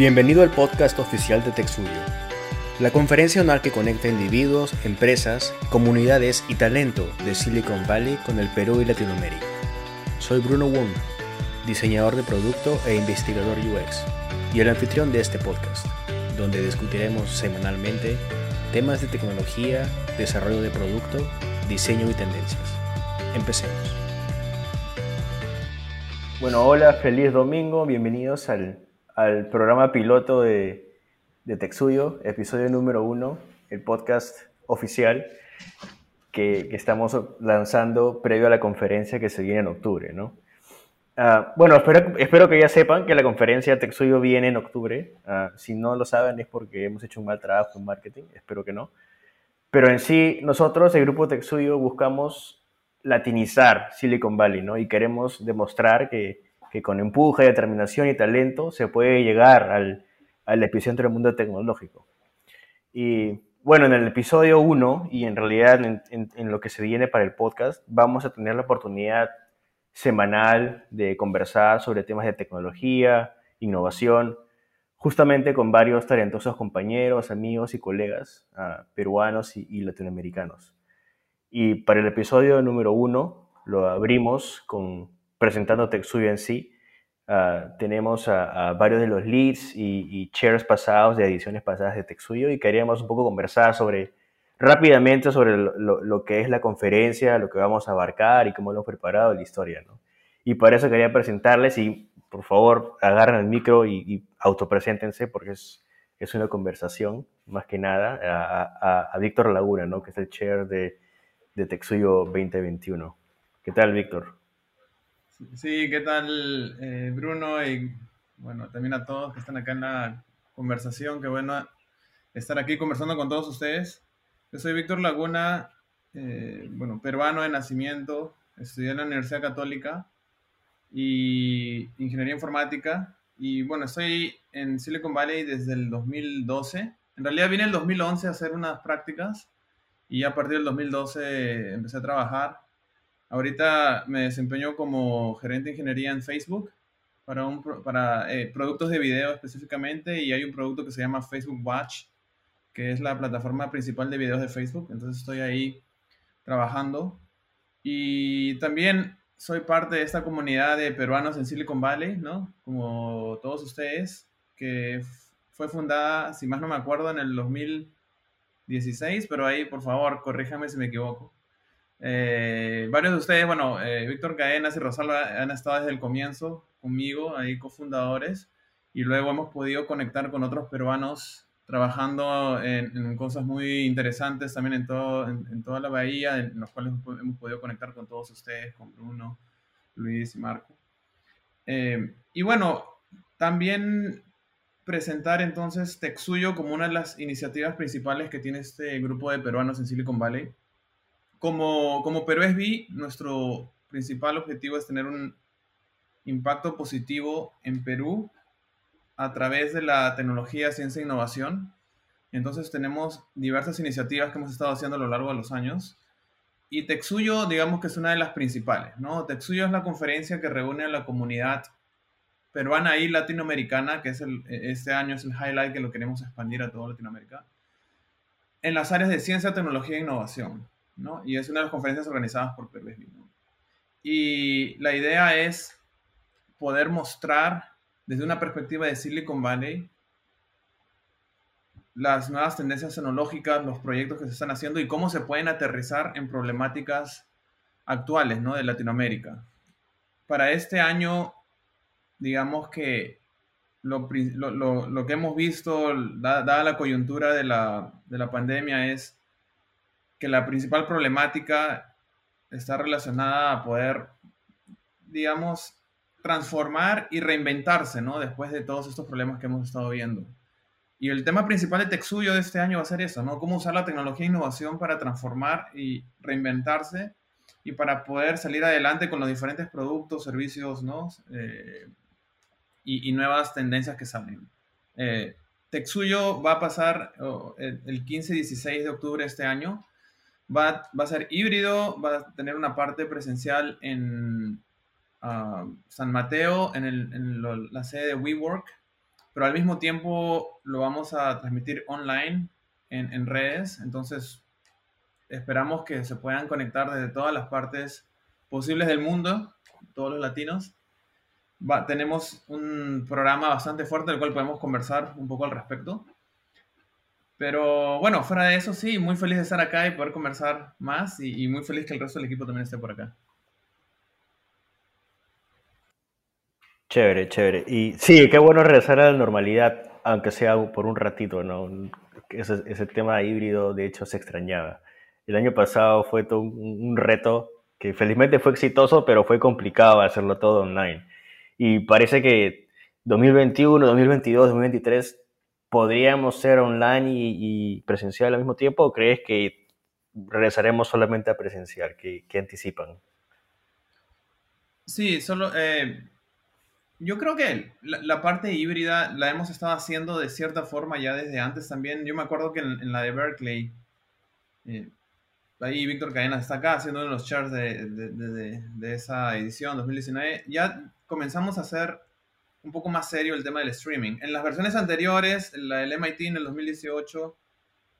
Bienvenido al podcast oficial de TechSuyo, la conferencia anual que conecta individuos, empresas, comunidades y talento de Silicon Valley con el Perú y Latinoamérica. Soy Bruno Wong, diseñador de producto e investigador UX, y el anfitrión de este podcast, donde discutiremos semanalmente temas de tecnología, desarrollo de producto, diseño y tendencias. Empecemos. Bueno, hola, feliz domingo, bienvenidos al al programa piloto de, de Texuyo, episodio número uno, el podcast oficial que, que, estamos lanzando previo a la conferencia que se viene en octubre, ¿no? Uh, bueno, espero, espero, que ya sepan que la conferencia Texuyo viene en octubre. Uh, si no lo saben es porque hemos hecho un mal trabajo en marketing, espero que no. Pero en sí, nosotros, el grupo Texuyo, buscamos latinizar Silicon Valley, ¿no? Y queremos demostrar que, que con empuje, determinación y talento se puede llegar al, al epicentro del mundo tecnológico. Y bueno, en el episodio 1 y en realidad en, en, lo que se viene para el podcast, vamos a tener la oportunidad semanal de conversar sobre temas de tecnología, innovación, justamente con varios talentosos compañeros, amigos y colegas uh, peruanos y, y latinoamericanos. Y para el episodio número 1 lo abrimos con presentando TechSuyo en sí. Uh, tenemos a, varios de los leads y, y, chairs pasados de ediciones pasadas de TechSuyo y queríamos un poco conversar sobre rápidamente sobre lo, que es la conferencia, lo que vamos a abarcar y cómo lo hemos preparado la historia. ¿no? Y por eso quería presentarles y por favor agarren el micro y, y autopreséntense porque es, es una conversación más que nada a, a, Víctor Laguna, ¿no? que es el chair de, de TechSuyo 2021. ¿Qué tal, Víctor? Sí, ¿qué tal eh, Bruno? Y bueno, también a todos que están acá en la conversación. Qué bueno estar aquí conversando con todos ustedes. Yo soy Víctor Laguna, eh, bueno, peruano de nacimiento, estudié en la Universidad Católica y Ingeniería Informática. Y bueno, estoy en Silicon Valley desde el 2012. En realidad vine el 2011 a hacer unas prácticas y a partir del 2012 empecé a trabajar Ahorita me desempeño como gerente de ingeniería en Facebook para, un, para eh, productos de video específicamente y hay un producto que se llama Facebook Watch, que es la plataforma principal de videos de Facebook. Entonces estoy ahí trabajando. Y también soy parte de esta comunidad de peruanos en Silicon Valley, ¿no? Como todos ustedes, que fue fundada, si más no me acuerdo, en el 2016, pero ahí, por favor, corríjame si me equivoco. Eh, varios de ustedes, bueno, eh, Víctor Cadenas y Rosalba han estado desde el comienzo conmigo, ahí cofundadores, y luego hemos podido conectar con otros peruanos trabajando en, cosas muy interesantes también en, todo, en, toda la bahía, en los cuales hemos podido conectar con todos ustedes, con Bruno, Luis y Marco. Eh, y bueno, también presentar entonces Texuyo como una de las iniciativas principales que tiene este grupo de peruanos en Silicon Valley como, como Perú SB, nuestro principal objetivo es tener un impacto positivo en Perú a través de la tecnología, ciencia e innovación. Entonces tenemos diversas iniciativas que hemos estado haciendo a lo largo de los años. Y Texuyo, digamos que es una de las principales, ¿no? Texuyo es la conferencia que reúne a la comunidad peruana y latinoamericana, que es el, este año es el highlight que lo queremos expandir a toda Latinoamérica, en las áreas de ciencia, tecnología e innovación. Y es una de las conferencias organizadas por Perú ¿no? Y la idea es poder mostrar desde una perspectiva de Silicon Valley las nuevas tendencias tecnológicas, los proyectos que se están haciendo y cómo se pueden aterrizar en problemáticas actuales ¿no? de Latinoamérica. Para este año, digamos que lo, lo, lo que hemos visto, dada la coyuntura de la, de la pandemia, es que la principal problemática está relacionada a poder, digamos, transformar y reinventarse, ¿no? Después de todos estos problemas que hemos estado viendo. Y el tema principal de Texuyo de este año va a ser eso, ¿no? Cómo usar la tecnología e innovación para transformar y reinventarse y para poder salir adelante con los diferentes productos, servicios, ¿no? Eh, y, nuevas tendencias que salen. Eh, Texuyo va a pasar oh, el 15-16 de octubre de este año Va, va, a ser híbrido, va a tener una parte presencial en uh, San Mateo, en, el, en la sede de WeWork, pero al mismo tiempo lo vamos a transmitir online en, en redes, entonces esperamos que se puedan conectar desde todas las partes posibles del mundo, todos los latinos. tenemos un programa bastante fuerte del cual podemos conversar un poco al respecto. Pero bueno, fuera de eso, sí, muy feliz de estar acá y poder conversar más y, y muy feliz que el resto del equipo también esté por acá. Chévere, chévere. Y sí, qué bueno regresar a la normalidad, aunque sea por un ratito, ¿no? Ese, ese tema híbrido, de hecho, se extrañaba. El año pasado fue todo un, reto que felizmente fue exitoso, pero fue complicado hacerlo todo online. Y parece que 2021, 2022, 2023 podríamos ser online y, presencial al mismo tiempo, o crees que regresaremos solamente a presencial? ¿Qué, anticipan? Sí, solo eh, yo creo que la, parte híbrida la hemos estado haciendo de cierta forma ya desde antes también. Yo me acuerdo que en, la de Berkeley, eh, ahí Víctor Cadena está acá haciendo uno de los charts de, de, de, esa edición 2019, ya comenzamos a hacer un poco más serio el tema del streaming. En las versiones anteriores, la del MIT en el 2018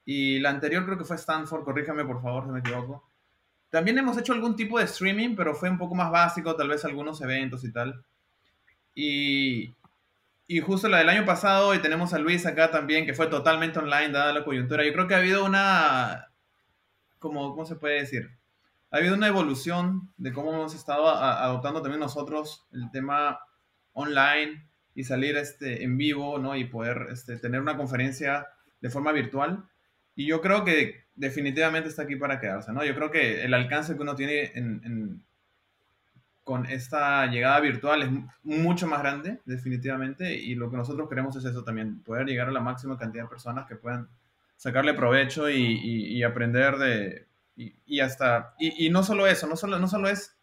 y la anterior creo que fue Stanford, corríjame por favor si me equivoco. También hemos hecho algún tipo de streaming, pero fue un poco más básico, tal vez algunos eventos y tal. Y, y justo la del año pasado, y tenemos a Luis acá también, que fue totalmente online, dada la coyuntura. Yo creo que ha habido una, como, ¿cómo se puede decir? Ha habido una evolución de cómo hemos estado adoptando también nosotros el tema online y salir este, en vivo, ¿no? Y poder este, tener una conferencia de forma virtual. Y yo creo que definitivamente está aquí para quedarse, ¿no? Yo creo que el alcance que uno tiene en, con esta llegada virtual es mucho más grande, definitivamente, y lo que nosotros queremos es eso también, poder llegar a la máxima cantidad de personas que puedan sacarle provecho y, aprender de, y, hasta, y, no solo eso, no solo, no solo es,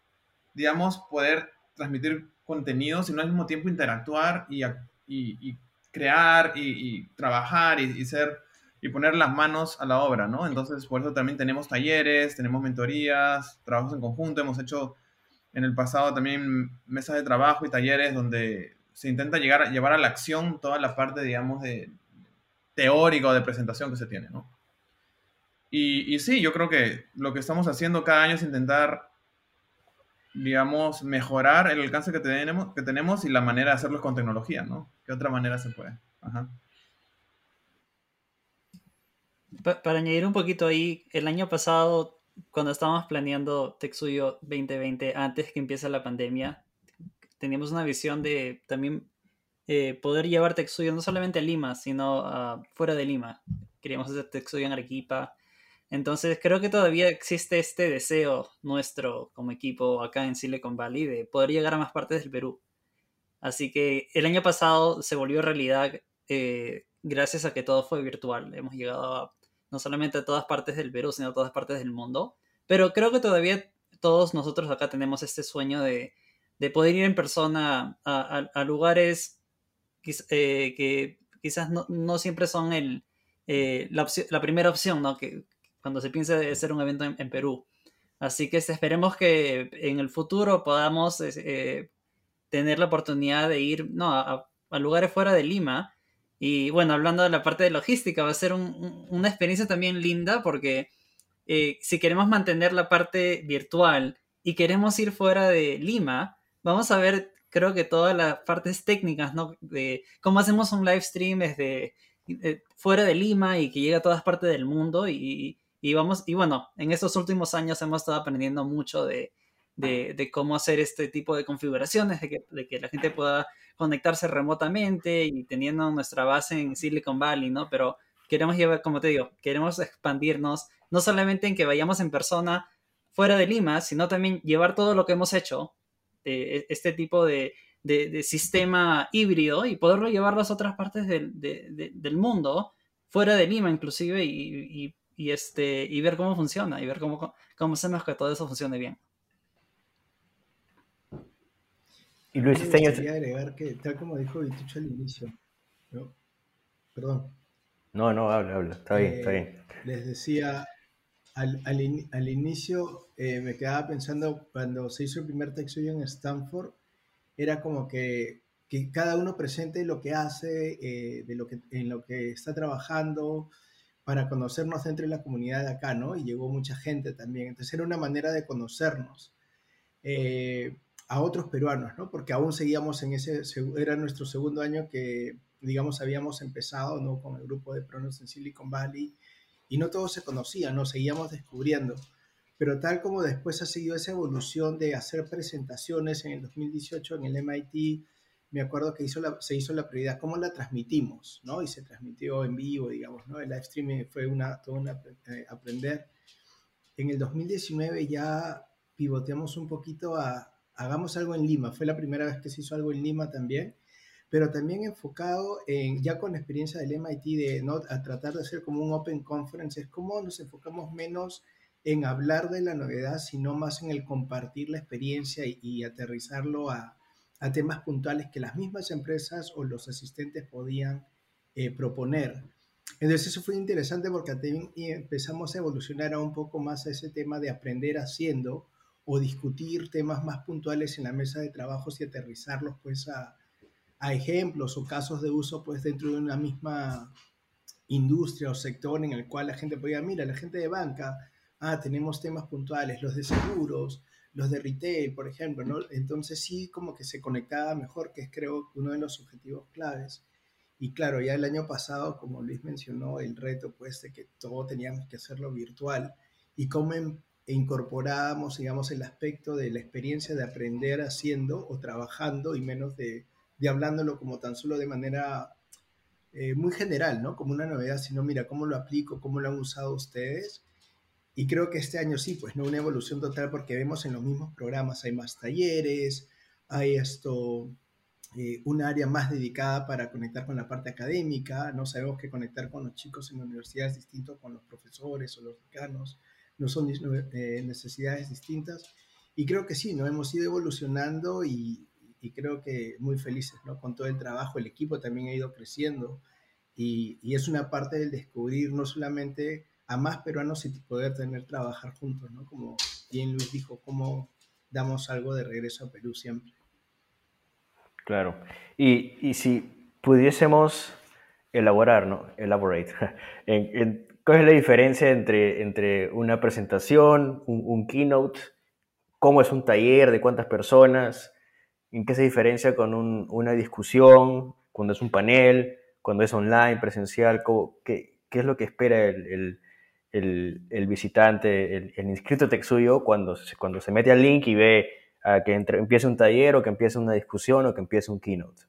digamos, poder transmitir contenido, sino al mismo tiempo interactuar y, crear y, trabajar y, ser y poner las manos a la obra, ¿no? Entonces, por eso también tenemos talleres, tenemos mentorías, trabajos en conjunto, hemos hecho en el pasado también mesas de trabajo y talleres donde se intenta llegar llevar a la acción toda la parte, digamos, de teórica o de presentación que se tiene, ¿no? Y, sí, yo creo que lo que estamos haciendo cada año es intentar, digamos, mejorar el alcance que tenemos, que tenemos y la manera de hacerlo con tecnología, ¿no? ¿Qué otra manera se puede? Ajá. para añadir un poquito ahí, el año pasado cuando estábamos planeando Texuyo 2020, antes que empiece la pandemia, teníamos una visión de también eh, poder llevar Texuyo no solamente a Lima, sino fuera de Lima. Queríamos hacer Texuyo en Arequipa. Entonces creo que todavía existe este deseo nuestro como equipo acá en Silicon Valley de poder llegar a más partes del Perú. Así que el año pasado se volvió realidad eh, gracias a que todo fue virtual. Hemos llegado a no solamente a todas partes del Perú, sino a todas partes del mundo. Pero creo que todavía todos nosotros acá tenemos este sueño de, poder ir en persona a, lugares eh, que quizás no, siempre son el, eh, la, primera opción, ¿no? Que cuando se piensa de hacer un evento en, Perú. Así que esperemos que en el futuro podamos eh, tener la oportunidad de ir no, a, a lugares fuera de Lima y bueno, hablando de la parte de logística, va a ser una experiencia también linda porque eh, si queremos mantener la parte virtual y queremos ir fuera de Lima, vamos a ver, creo que todas las partes técnicas, ¿no? De cómo hacemos un live stream desde eh, fuera de Lima y que llega a todas partes del mundo y, y, vamos, y bueno, en estos últimos años hemos estado aprendiendo mucho de, de, cómo hacer este tipo de configuraciones, de que, de la gente pueda conectarse remotamente y teniendo nuestra base en Silicon Valley, ¿no? Pero queremos llevar, como te digo, queremos expandirnos, no solamente en que vayamos en persona fuera de Lima, sino también llevar todo lo que hemos hecho, de este tipo de, de, sistema híbrido y poderlo llevar a las otras partes del, del mundo, fuera de Lima inclusive, y, y, este, y ver cómo funciona, y ver cómo, cómo hacemos que todo eso funcione bien. Y Luis este año... Quería agregar que, tal como dijo Vitucho al inicio, ¿no? perdón. No, no, habla, habla, está bien, está bien. Eh, les decía, al, al, inicio eh, me quedaba pensando, cuando se hizo el primer texto en Stanford, era como que que cada uno presente lo que hace, eh, de lo que, en lo que está trabajando, para conocernos dentro de la comunidad de acá, ¿no? Y llegó mucha gente también. Entonces era una manera de conocernos eh, a otros peruanos, ¿no? Porque aún seguíamos en ese, era nuestro segundo año que, digamos, habíamos empezado, ¿no? Con el grupo de Pronos en Silicon Valley y no todos se conocían, ¿no? Seguíamos descubriendo. Pero tal como después ha seguido esa evolución de hacer presentaciones en el 2018 en el MIT, me acuerdo que hizo se hizo la prioridad, cómo la transmitimos, ¿no? Y se transmitió en vivo, digamos, ¿no? El live streaming fue una, todo un eh, aprender. En el 2019 ya pivoteamos un poquito a, hagamos algo en Lima, fue la primera vez que se hizo algo en Lima también, pero también enfocado en, ya con la experiencia del MIT, de ¿no? a tratar de hacer como un open conference, es como nos enfocamos menos en hablar de la novedad, sino más en el compartir la experiencia y aterrizarlo a, a temas puntuales que las mismas empresas o los asistentes podían eh, proponer. Entonces eso fue interesante porque empezamos a evolucionar a un poco más a ese tema de aprender haciendo o discutir temas más puntuales en la mesa de trabajos y aterrizarlos pues a, a ejemplos o casos de uso pues dentro de una misma industria o sector en el cual la gente podía, mira, la gente de banca, ah, tenemos temas puntuales, los de seguros, los de retail, por ejemplo, ¿no? Entonces sí como que se conectaba mejor, que es creo uno de los objetivos claves. Y claro, ya el año pasado, como Luis mencionó, el reto pues de que todo teníamos que hacerlo virtual y cómo em, incorporábamos, digamos, el aspecto de la experiencia de aprender haciendo o trabajando y menos de, de hablándolo como tan solo de manera eh, muy general, ¿no? Como una novedad, sino mira, ¿cómo lo aplico? ¿Cómo lo han usado ustedes? Y creo que este año sí, pues no una evolución total porque vemos en los mismos programas hay más talleres, hay esto, eh, un área más dedicada para conectar con la parte académica, no sabemos que conectar con los chicos en la universidad es distinto con los profesores o los decanos, no son eh, necesidades distintas. Y creo que sí, ¿no? hemos ido evolucionando y, y, creo que muy felices ¿no? con todo el trabajo, el equipo también ha ido creciendo y, y es una parte del descubrir no solamente a más peruanos y poder tener trabajar juntos, ¿no? Como bien Luis dijo, cómo damos algo de regreso a Perú siempre. Claro. Y, y si pudiésemos elaborar, ¿no? Elaborate. ¿Cuál es la diferencia entre, entre una presentación, un, keynote? ¿Cómo es un taller? ¿De cuántas personas? ¿En qué se diferencia con un, una discusión? ¿Cuando es un panel? ¿Cuando es online, presencial? qué, qué, es lo que espera el el, el visitante, el, el, inscrito Texuyo, cuando, cuando se mete al link y ve a que entre, empiece un taller o que empiece una discusión o que empiece un keynote.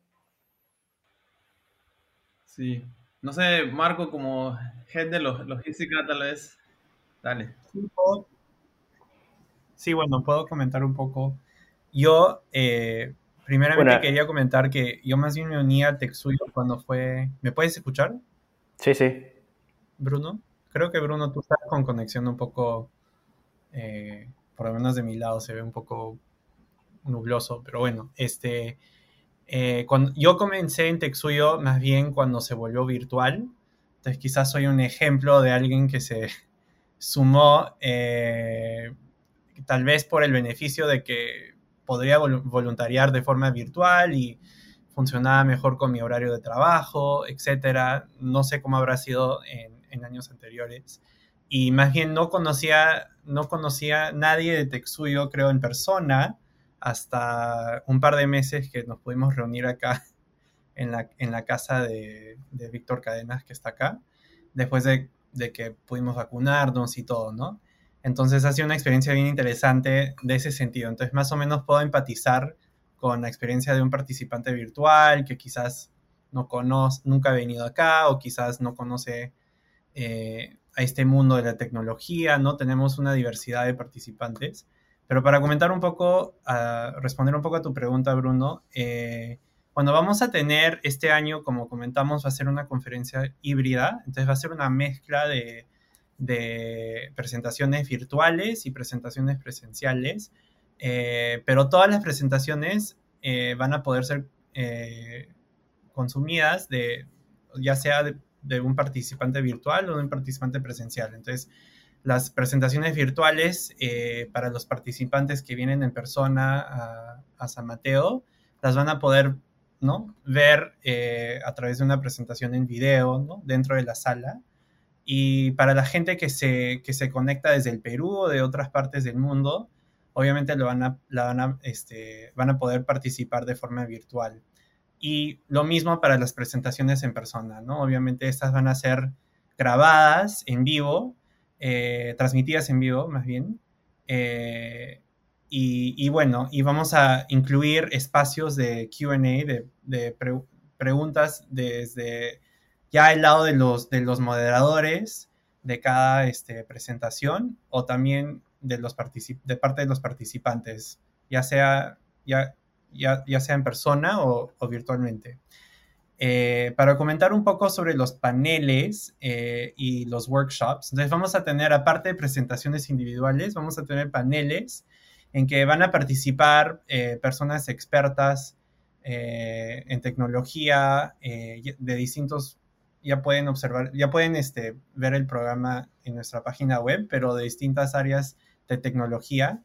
Sí. No sé, Marco, como head de logística, tal vez. Dale. Sí, bueno, puedo comentar un poco. Yo, eh, primeramente quería comentar que yo más bien me uní a Texuyo cuando fue... ¿Me puedes escuchar? Sí, sí. Bruno. Creo que Bruno, tú estás con conexión un poco, eh, por lo menos de mi lado se ve un poco nubloso, pero bueno, este, eh, cuando yo comencé en Texuyo más bien cuando se volvió virtual, entonces quizás soy un ejemplo de alguien que se sumó eh, tal vez por el beneficio de que podría voluntariar de forma virtual y funcionaba mejor con mi horario de trabajo, etcétera. No sé cómo habrá sido en, en años anteriores. Y más bien no conocía, no conocía nadie de Texuyo, creo, en persona, hasta un par de meses que nos pudimos reunir acá en la, en la casa de, de Víctor Cadenas, que está acá, después de, de, que pudimos vacunarnos y todo, ¿no? Entonces ha sido una experiencia bien interesante de ese sentido. Entonces más o menos puedo empatizar con la experiencia de un participante virtual que quizás no conoce, nunca ha venido acá o quizás no conoce eh, a este mundo de la tecnología, ¿no? Tenemos una diversidad de participantes. Pero para comentar un poco, responder un poco a tu pregunta, Bruno, eh, cuando vamos a tener este año, como comentamos, va a ser una conferencia híbrida, entonces va a ser una mezcla de, presentaciones virtuales y presentaciones presenciales, eh, pero todas las presentaciones van a poder ser consumidas de, ya sea de, de un participante virtual o de un participante presencial. Entonces, las presentaciones virtuales eh, para los participantes que vienen en persona a, San Mateo las van a poder ¿no? ver eh, a través de una presentación en video dentro de la sala. Y para la gente que se, que se conecta desde el Perú o de otras partes del mundo, obviamente lo van, a, la van, a, este, van a poder participar de forma virtual. Y lo mismo para las presentaciones en persona, ¿no? Obviamente estas van a ser grabadas en vivo, eh, transmitidas en vivo más bien. Eh, y, bueno, y vamos a incluir espacios de QA, de, preguntas desde ya el lado de los, de los moderadores de cada este, presentación o también de, los de parte de los participantes, ya sea, ya, ya, ya sea en persona o, virtualmente. Eh, para comentar un poco sobre los paneles eh, y los workshops. Entonces vamos a tener, aparte de presentaciones individuales, vamos a tener paneles en que van a participar eh, personas expertas en tecnología de distintos, ya pueden observar, ya pueden este, ver el programa en nuestra página web, pero de distintas áreas de tecnología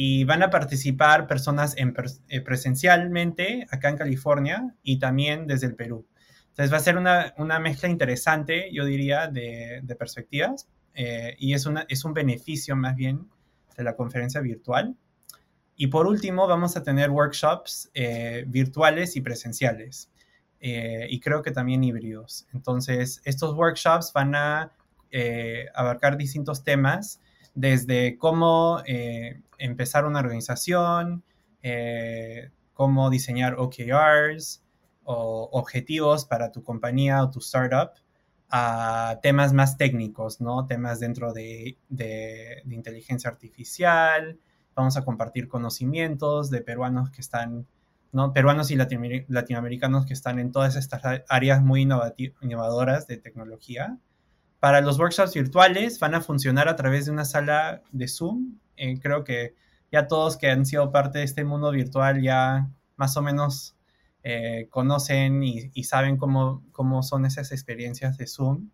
y van a participar personas en eh, presencialmente acá en California y también desde el Perú. Entonces va a ser una, una mezcla interesante, yo diría, de, de perspectivas eh, y es, una, es un beneficio más bien de la conferencia virtual. Y por último, vamos a tener workshops eh, virtuales y presenciales. y creo que también híbridos. Entonces, estos workshops van a abarcar distintos temas desde cómo eh, empezar una organización, eh, cómo diseñar OKRs o objetivos para tu compañía o tu startup, a temas más técnicos, ¿no? Temas dentro de, inteligencia artificial. Vamos a compartir conocimientos de peruanos que están, ¿no? Peruanos y latinoamericanos que están en todas estas áreas muy innovadoras de tecnología. Para los workshops virtuales van a funcionar a través de una sala de Zoom. Eh, creo que ya todos que han sido parte de este mundo virtual ya más o menos eh, conocen y, saben cómo, cómo, son esas experiencias de Zoom.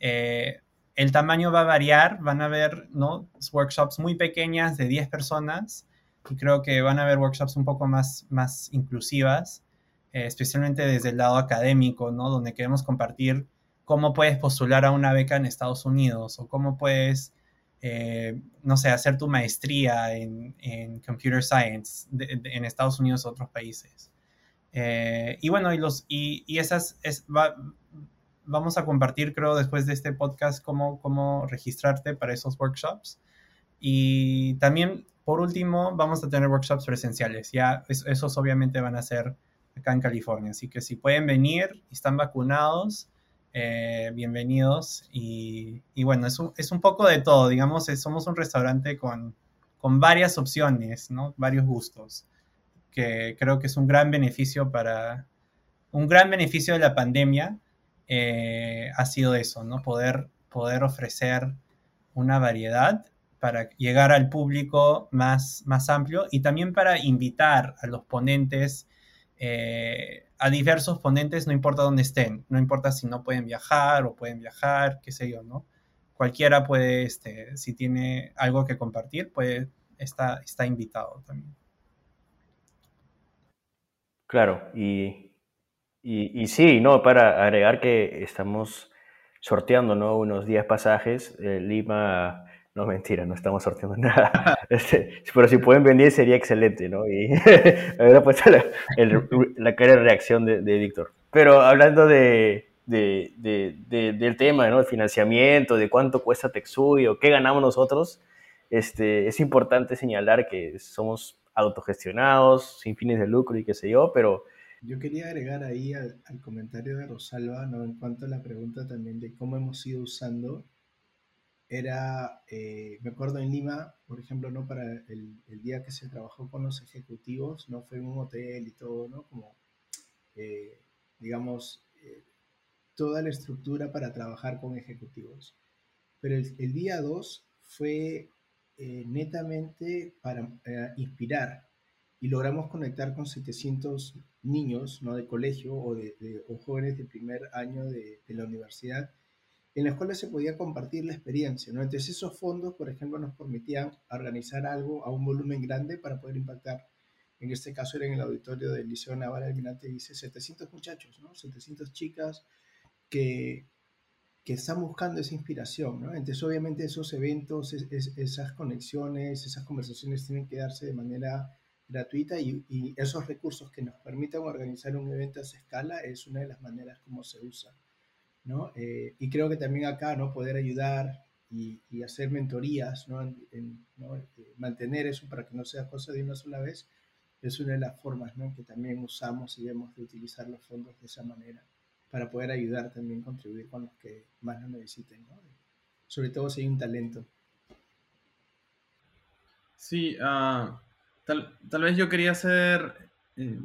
Eh, el tamaño va a variar, van a haber ¿no? workshops muy pequeñas de 10 personas y creo que van a haber workshops un poco más, más inclusivas, especialmente desde el lado académico, ¿no? donde queremos compartir cómo puedes postular a una beca en Estados Unidos o cómo puedes, eh, no sé, hacer tu maestría en, Computer Science en Estados Unidos o otros países. Eh, y bueno, y, los, y, esas es, vamos a compartir, creo, después de este podcast, cómo, cómo registrarte para esos workshops. Y también, por último, vamos a tener workshops presenciales. Ya esos obviamente van a ser acá en California. Así que si pueden venir y están vacunados, eh, bienvenidos. Y, bueno, es un, es un, poco de todo, digamos, somos un restaurante con, con varias opciones, ¿no? Varios gustos, que creo que es un gran beneficio para, un gran beneficio de la pandemia eh, ha sido eso, ¿no? Poder, poder ofrecer una variedad para llegar al público más, más amplio y también para invitar a los ponentes eh, a diversos ponentes, no importa dónde estén, no importa si no pueden viajar o pueden viajar, qué sé yo, ¿no? Cualquiera puede, este, si tiene algo que compartir, puede, está, está invitado también. Claro, y, y, sí, no, para agregar que estamos sorteando ¿no? unos 10 pasajes, eh, Lima no, mentira, no estamos sorteando nada. Este, pero si pueden venir sería excelente, ¿no? Y haber puesto la, la, cara de reacción de, Víctor. Pero hablando de, de, de, del tema, ¿no? El financiamiento, de cuánto cuesta o qué ganamos nosotros, este, es importante señalar que somos autogestionados, sin fines de lucro y qué sé yo, pero... Yo quería agregar ahí al, al comentario de Rosalba, ¿no? En cuanto a la pregunta también de cómo hemos ido usando era, eh, me acuerdo en Lima, por ejemplo, ¿no? Para el, día que se trabajó con los ejecutivos, ¿no? Fue en un hotel y todo, ¿no? Como, eh, digamos, eh, toda la estructura para trabajar con ejecutivos. Pero el, día 2 fue netamente para inspirar y logramos conectar con 700 niños, ¿no? De colegio o, de, o jóvenes de primer año de, de la universidad en las cuales se podía compartir la experiencia. ¿no? Entonces esos fondos, por ejemplo, nos permitían organizar algo a un volumen grande para poder impactar en este caso era en el auditorio del Liceo Naval Almirante, dice 700 muchachos, ¿no? 700 chicas que, que están buscando esa inspiración, ¿no? Entonces, obviamente, esos eventos, esas conexiones, esas conversaciones tienen que darse de manera gratuita y, y, esos recursos que nos permitan organizar un evento a esa escala es una de las maneras como se usa, ¿no? Eh, y creo que también acá, ¿no? Poder ayudar y, y hacer mentorías, ¿no? En, ¿no? Eh, mantener eso para que no sea cosa de una sola vez, es una de las formas ¿no? que también usamos y debemos de utilizar los fondos de esa manera para poder ayudar también, contribuir con los que más lo necesiten, ¿no? sobre todo si hay un talento. Sí, uh, tal, tal, vez yo quería hacer eh,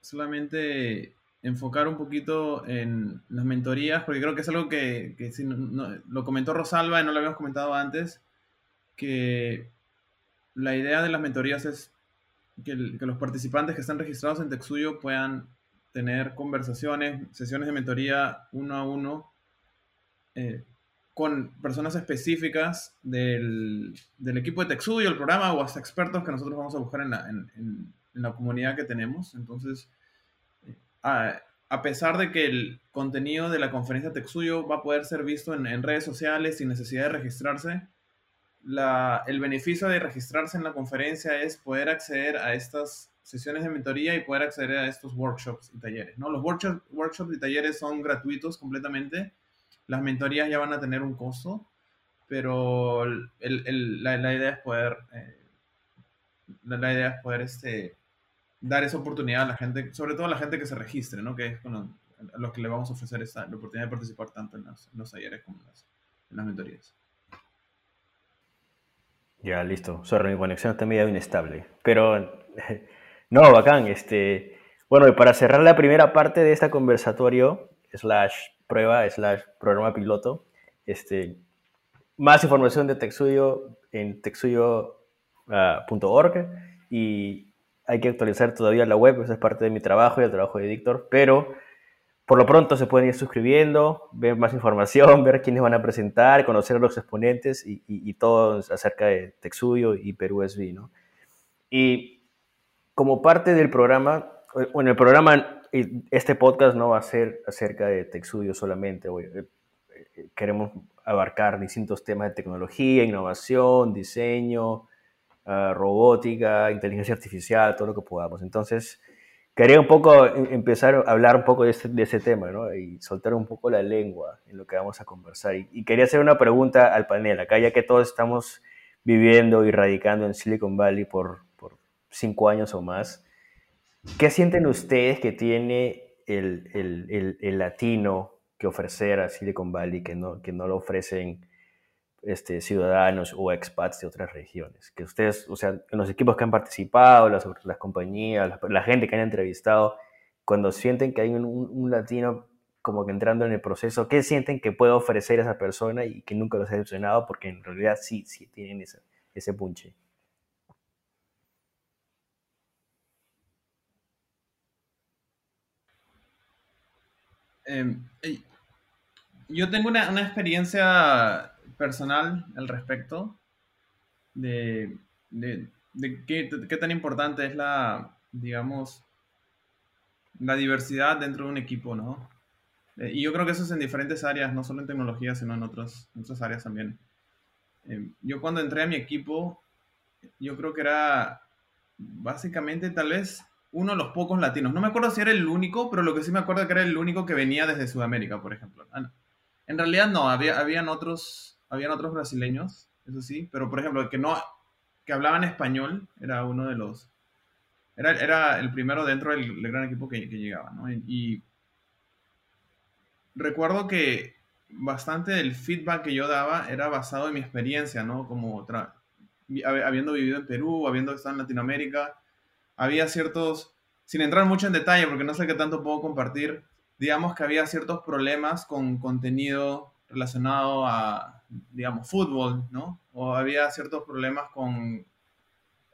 solamente enfocar un poquito en las mentorías, porque creo que es algo que, que si no, lo comentó Rosalba y no lo habíamos comentado antes, que la idea de las mentorías es que, los participantes que están registrados en Texuyo puedan tener conversaciones, sesiones de mentoría uno a uno eh, con personas específicas del, del, equipo de Texuyo, el programa o hasta expertos que nosotros vamos a buscar en la, en, la comunidad que tenemos. Entonces, a, a, pesar de que el contenido de la conferencia Texuyo va a poder ser visto en, redes sociales sin necesidad de registrarse, la, el beneficio de registrarse en la conferencia es poder acceder a estas sesiones de mentoría y poder acceder a estos workshops y talleres. ¿no? Los workshop, workshops y talleres son gratuitos completamente. Las mentorías ya van a tener un costo, pero el, el, la, la, idea es poder, eh, la, la, idea es poder este, dar esa oportunidad a la gente, sobre todo a la gente que se registre, ¿no? que es con a los que le vamos a ofrecer esta, la oportunidad de participar tanto en los, talleres como en las, en las mentorías. Ya, listo. Sorry, mi conexión está medio inestable. Pero, no, bacán. Este, bueno, y para cerrar la primera parte de este conversatorio, slash prueba, slash programa piloto, este, más información de TechStudio en techstudio.org uh, y hay que actualizar todavía la web, eso es parte de mi trabajo y el trabajo de Víctor, pero por lo pronto se pueden ir suscribiendo, ver más información, ver quiénes van a presentar, conocer a los exponentes y, y, y todo acerca de Texuyo y Perú SB, ¿no? Y como parte del programa, bueno, el programa, este podcast no va a ser acerca de Texuyo solamente, queremos abarcar distintos temas de tecnología, innovación, diseño, uh, robótica, inteligencia artificial, todo lo que podamos. Entonces, quería un poco empezar a hablar un poco de este, ese tema. Y soltar un poco la lengua en lo que vamos a conversar. Y, y, quería hacer una pregunta al panel, acá ya que todos estamos viviendo y radicando en Silicon Valley por, por cinco años o más, ¿qué sienten ustedes que tiene el, el, el, el latino que ofrecer a Silicon Valley que no, que no lo ofrecen este, ciudadanos o expats de otras regiones. Que ustedes, o sea, en los equipos que han participado, las, las compañías, la, la, gente que han entrevistado, cuando sienten que hay un, un, latino como que entrando en el proceso, ¿qué sienten que puede ofrecer esa persona y que nunca los ha decepcionado? Porque en realidad sí, sí tienen ese, ese punche. Eh, yo tengo una, una experiencia personal al respecto de, de, de qué, qué, tan importante es la, digamos, la diversidad dentro de un equipo, ¿no? Eh, y yo creo que eso es en diferentes áreas, no solo en tecnología, sino en, otros, en otras áreas también. Eh, yo cuando entré a mi equipo, yo creo que era básicamente tal vez uno de los pocos latinos. No me acuerdo si era el único, pero lo que sí me acuerdo que era el único que venía desde Sudamérica, por ejemplo. Ah. En realidad no, había, habían otros habían otros brasileños, eso sí, pero por ejemplo, el que no, que hablaban español, era uno de los, era, era el primero dentro del, gran equipo que, que llegaba, ¿no? Y, y, recuerdo que bastante del feedback que yo daba era basado en mi experiencia, ¿no? Como habiendo vivido en Perú, habiendo estado en Latinoamérica, había ciertos, sin entrar mucho en detalle, porque no sé qué tanto puedo compartir, digamos que había ciertos problemas con contenido relacionado a digamos, fútbol, ¿no? O había ciertos problemas con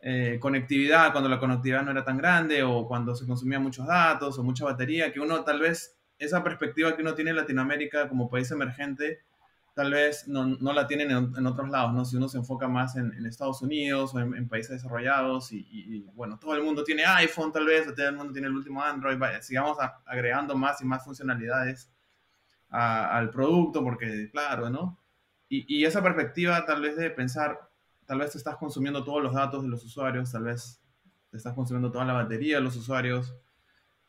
eh, conectividad, cuando la conectividad no era tan grande, o cuando se consumían muchos datos, o mucha batería, que uno tal vez, esa perspectiva que uno tiene en Latinoamérica como país emergente, tal vez no, no la tienen en, otros lados, ¿no? Si uno se enfoca más en, Estados Unidos o en, países desarrollados y, bueno, todo el mundo tiene iPhone tal vez, todo el mundo tiene el último Android, sigamos agregando más y más funcionalidades al producto porque, claro, ¿no? Y, esa perspectiva tal vez de pensar, tal vez te estás consumiendo todos los datos de los usuarios, tal vez te estás consumiendo toda la batería de los usuarios,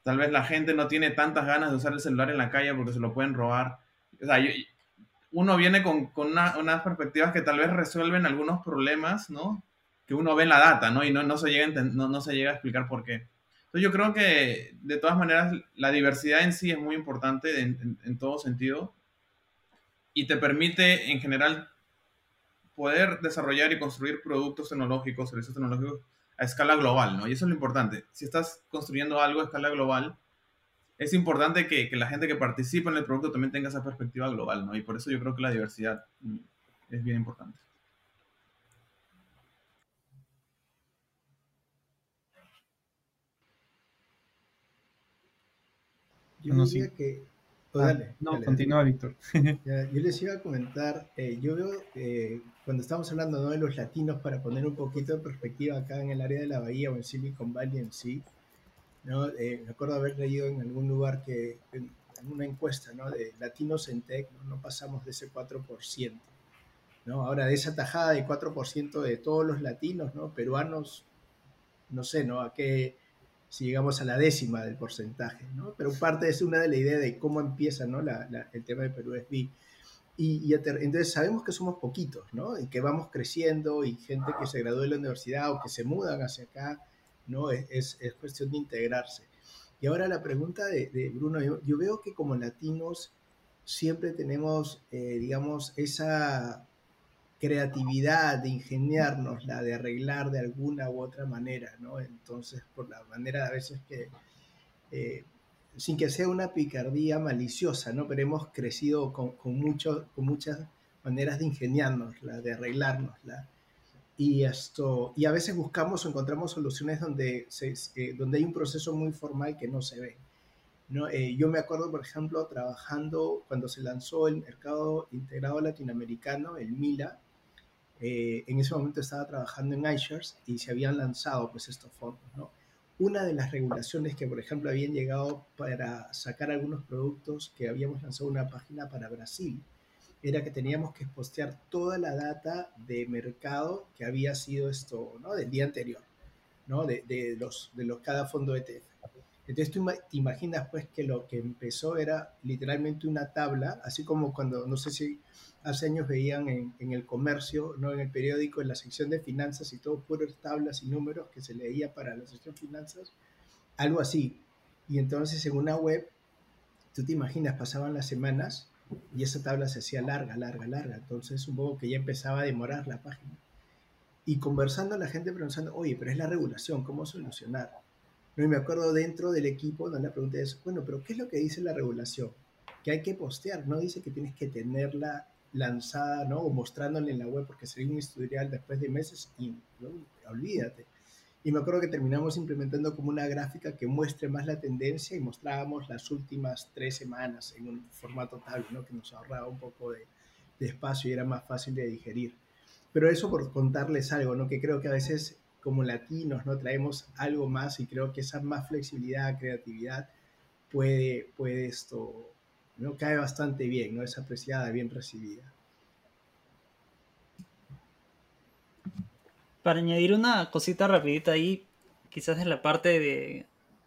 tal vez la gente no tiene tantas ganas de usar el celular en la calle porque se lo pueden robar. O sea, uno viene con, con unas perspectivas que tal vez resuelven algunos problemas, ¿no? Que uno ve en la data, ¿no? Y no, no, se, llega no, no se llega a explicar por qué. Entonces yo creo que de todas maneras la diversidad en sí es muy importante en, todo sentido y te permite en general poder desarrollar y construir productos tecnológicos, servicios tecnológicos a escala global, ¿no? Y eso es lo importante. Si estás construyendo algo a escala global, es importante que, que, la gente que participa en el producto también tenga esa perspectiva global, ¿no? Y por eso yo creo que la diversidad es bien importante. Yo no, sí. que... Oh, ah, no, continúa, Víctor. yo les iba a comentar, eh, yo veo, eh, cuando estamos hablando ¿no? de los latinos, para poner un poquito de perspectiva acá en el área de la Bahía o en Silicon Valley en sí, ¿no? Eh, me acuerdo haber leído en algún lugar que en, una encuesta ¿no? de latinos en tech ¿no? pasamos de ese 4%. ¿no? Ahora, de esa tajada de 4% de todos los latinos, ¿no? peruanos, no sé, ¿no? A qué, si llegamos a la décima del porcentaje, ¿no? Pero parte es una de la idea de cómo empieza, ¿no? La, el tema de Perú es B. Y, y, entonces sabemos que somos poquitos, ¿no? Y que vamos creciendo y gente que se graduó de la universidad o que se mudan hacia acá, ¿no? Es, es, cuestión de integrarse. Y ahora la pregunta de, de Bruno, yo, veo que como latinos siempre tenemos, eh, digamos, esa creatividad de ingeniarnos, la de arreglar de alguna u otra manera, ¿no? Entonces, por la manera a veces que, eh, sin que sea una picardía maliciosa, ¿no? Pero hemos crecido con, con, mucho, con muchas maneras de ingeniarnos, la de arreglarnos, la, y, esto, y a veces buscamos o encontramos soluciones donde, eh, donde hay un proceso muy formal que no se ve. ¿no? Eh, yo me acuerdo, por ejemplo, trabajando cuando se lanzó el mercado integrado latinoamericano, el MILA. Eh, en ese momento estaba trabajando en iShares y se habían lanzado pues, estos fondos. Una de las regulaciones que, por ejemplo, habían llegado para sacar algunos productos que habíamos lanzado una página para Brasil era que teníamos que postear toda la data de mercado que había sido esto, ¿no? Del día anterior, ¿no? De, los, de cada fondo ETF. Entonces tú imaginas pues que lo que empezó era literalmente una tabla, así como cuando, no sé si hace años veían en, el comercio, ¿no? En el periódico, en la sección de finanzas y todo, puras tablas y números que se leía para la sección de finanzas, algo así. Y entonces en una web, tú te imaginas, pasaban las semanas y esa tabla se hacía larga, larga, larga. Entonces, un poco que ya empezaba a demorar la página. Y conversando la gente pensando, oye, pero es la regulación, ¿cómo solucionar? No, y me acuerdo dentro del equipo, no la pregunta es, bueno, pero ¿qué es lo que dice la regulación? Que hay que postear, no dice que tienes que tenerla lanzada, ¿no? O mostrándole en la web, porque sería un historial después de meses y ¿no? olvídate. Y me acuerdo que terminamos implementando como una gráfica que muestre más la tendencia y mostrábamos las últimas tres semanas en un formato tal, ¿no? que nos ahorraba un poco de, de, espacio y era más fácil de digerir. Pero eso por contarles algo, ¿no? que creo que a veces como latinos no traemos algo más y creo que esa más flexibilidad, creatividad puede, puede esto, ¿no? cae bastante bien, ¿no? es apreciada, bien recibida. para añadir una cosita rapidita ahí, quizás en la parte de,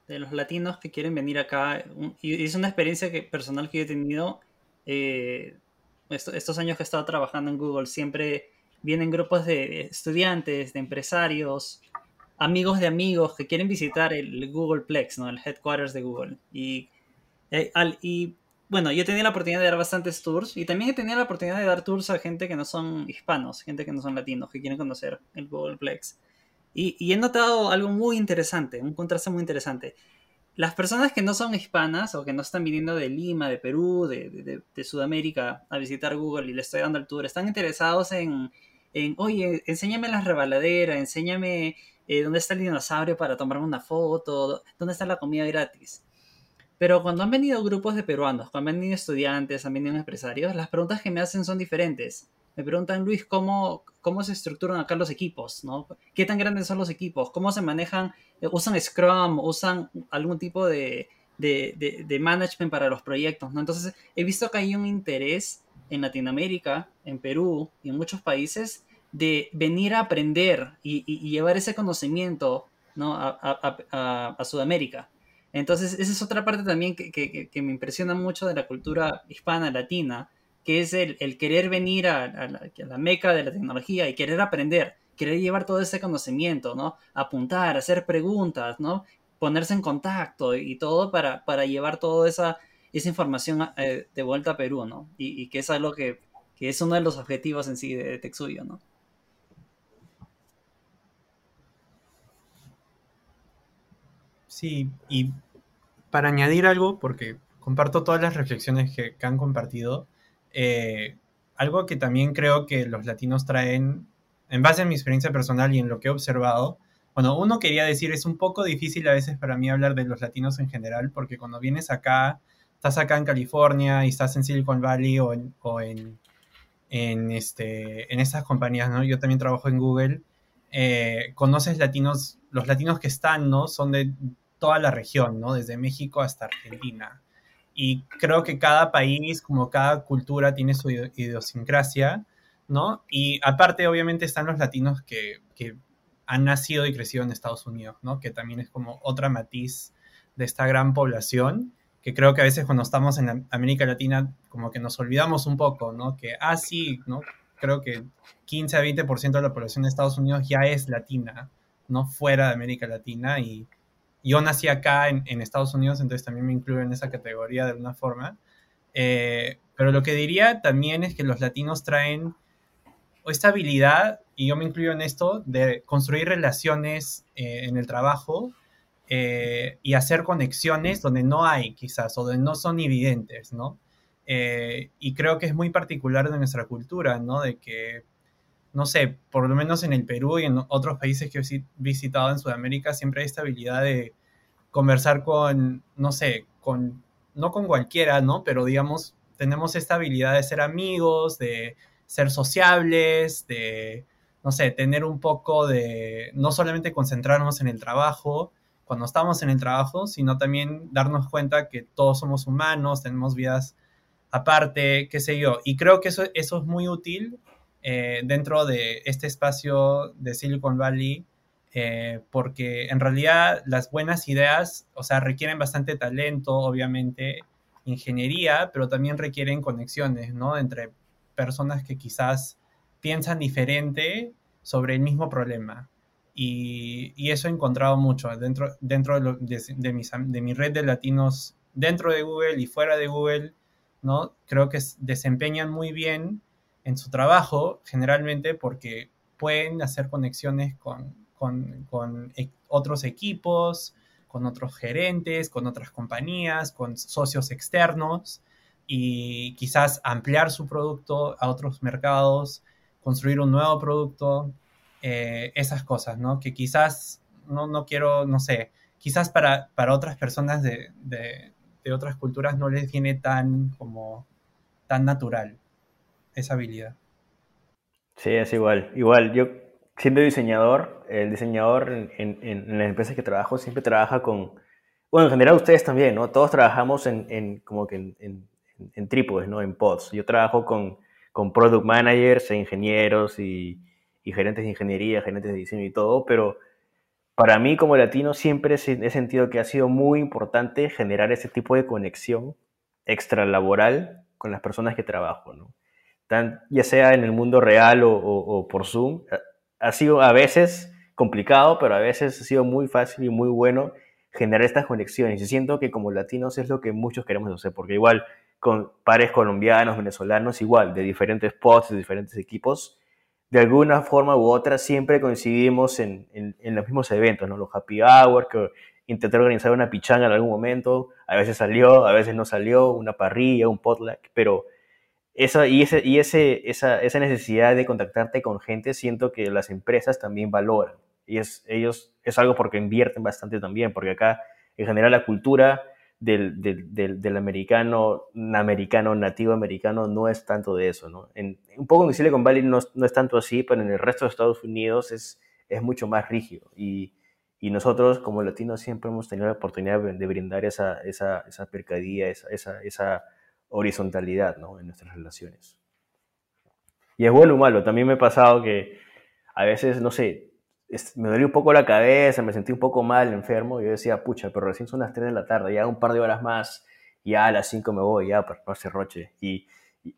de los latinos que quieren venir acá, y es una experiencia que, personal que he tenido eh, estos años que he estado trabajando en Google, siempre vienen grupos de estudiantes, de empresarios, amigos de amigos que quieren visitar el Google Plex, ¿no? el headquarters de Google. Y, eh, al, y bueno, yo he tenido la oportunidad de dar bastantes tours y también he tenido la oportunidad de dar tours a gente que no son hispanos, gente que no son latinos, que quieren conocer el Googleplex. Y, y he notado algo muy interesante, un contraste muy interesante. Las personas que no son hispanas o que no están viniendo de Lima, de Perú, de, de, de Sudamérica a visitar Google y le estoy dando el tour, están interesados en, en oye, enséñame la rebaladera, enséñame eh, dónde está el dinosaurio para tomarme una foto, dónde está la comida gratis Pero cuando han venido grupos de peruanos, cuando han venido estudiantes, han venido empresarios, las preguntas que me hacen son diferentes. Me preguntan, Luis, ¿cómo, cómo se estructuran acá los equipos? ¿no? ¿Qué tan grandes son los equipos? ¿Cómo se manejan? ¿Usan Scrum? ¿Usan algún tipo de, de, de, management para los proyectos? ¿no? Entonces, he visto que hay un interés en Latinoamérica, en Perú y en muchos países de venir a aprender y, llevar ese conocimiento ¿no? a, Sudamérica. Entonces, esa es otra parte también que, me impresiona mucho de la cultura hispana, latina, que es el, el querer venir a, la, meca de la tecnología y querer aprender, querer llevar todo ese conocimiento, ¿no? Apuntar, hacer preguntas, ¿no? Ponerse en contacto y, todo para, para llevar toda esa, esa información eh, de vuelta a Perú, ¿no? Y, que es algo que, que, es uno de los objetivos en sí de, de Texuyo, ¿no? Sí, y para añadir algo, porque comparto todas las reflexiones que, han compartido, eh, algo que también creo que los latinos traen, en base a mi experiencia personal y en lo que he observado, bueno, uno quería decir, es un poco difícil a veces para mí hablar de los latinos en general, porque cuando vienes acá, estás acá en California y estás en Silicon Valley o en, o en, en, este, en estas compañías, ¿no? Yo también trabajo en Google, eh, conoces latinos, los latinos que están, ¿no? Son de toda la región, ¿no? Desde México hasta Argentina y creo que cada país, como cada cultura, tiene su idiosincrasia, ¿no? Y aparte, obviamente, están los latinos que, que, han nacido y crecido en Estados Unidos, ¿no? Que también es como otra matiz de esta gran población, que creo que a veces cuando estamos en América Latina, como que nos olvidamos un poco, ¿no? Que, ah, sí, ¿no? Creo que 15 a 20% de la población de Estados Unidos ya es latina, ¿no? Fuera de América Latina y yo nací acá en, Estados Unidos, entonces también me incluyo en esa categoría de alguna forma. Eh, pero lo que diría también es que los latinos traen esta habilidad, y yo me incluyo en esto, de construir relaciones eh, en el trabajo eh, y hacer conexiones donde no hay, quizás, o donde no son evidentes, ¿no? y creo que es muy particular de nuestra cultura, ¿no? De que no sé, por lo menos en el Perú y en otros países que he visitado en Sudamérica, siempre hay esta habilidad de conversar con, no sé, con, no con cualquiera, ¿no? Pero digamos, tenemos esta habilidad de ser amigos, de ser sociables, de, no sé, tener un poco de, no solamente concentrarnos en el trabajo cuando estamos en el trabajo, sino también darnos cuenta que todos somos humanos, tenemos vidas aparte, qué sé yo. Y creo que eso, eso es muy útil eh, dentro de este espacio de Silicon Valley, eh, porque en realidad las buenas ideas, o sea, requieren bastante talento, obviamente, ingeniería, pero también requieren conexiones, ¿no? Entre personas que quizás piensan diferente sobre el mismo problema. Y, eso he encontrado mucho dentro, dentro de, de, mis, de mi red de latinos, dentro de Google y fuera de Google, ¿no? Creo que desempeñan muy bien en su trabajo, generalmente porque pueden hacer conexiones con, e, otros equipos, con otros gerentes, con otras compañías, con socios externos y quizás ampliar su producto a otros mercados, construir un nuevo producto, eh, esas cosas, ¿no? Que quizás, no, no quiero, no sé, quizás para, para otras personas de, de, otras culturas no les viene tan como tan natural esa habilidad. Sí, es igual. Igual, yo siendo diseñador, el diseñador en, en, las empresas que trabajo siempre trabaja con, bueno, en general ustedes también, ¿no? Todos trabajamos en, en como que en, en, trípodes, ¿no? En pods. Yo trabajo con, con product managers e ingenieros y, y, gerentes de ingeniería, gerentes de diseño y todo, pero para mí como latino siempre he sentido que ha sido muy importante generar ese tipo de conexión extralaboral con las personas que trabajo, ¿no? ya sea en el mundo real o, por Zoom. Ha sido a veces complicado, pero a veces ha sido muy fácil y muy bueno generar estas conexiones. Y siento que como latinos es lo que muchos queremos hacer, porque igual con pares colombianos, venezolanos, igual, de diferentes spots, de diferentes equipos, de alguna forma u otra siempre coincidimos en, en, los mismos eventos, ¿no? Los happy hours, que intenté organizar una pichanga en algún momento, a veces salió, a veces no salió, una parrilla, un potluck, pero esa, y ese, y ese, esa, esa, necesidad de contactarte con gente siento que las empresas también valoran. Y es, ellos es algo porque invierten bastante también, porque acá en general la cultura del, del, del, americano, americano, nativo americano, no es tanto de eso, ¿no? En, un poco en Silicon Valley no, no, es tanto así, pero en el resto de Estados Unidos es, es mucho más rígido. Y, y nosotros, como latinos, siempre hemos tenido la oportunidad de, brindar esa, esa, esa percadía, esa, esa, esa horizontalidad, ¿no? En nuestras relaciones. Y es bueno o malo. También me ha pasado que a veces, no sé, me dolió un poco la cabeza, me sentí un poco mal, enfermo, y yo decía, pucha, pero recién son las 3 de la tarde, ya un par de horas más, ya a las 5 me voy, ya para no hacer roche. Y,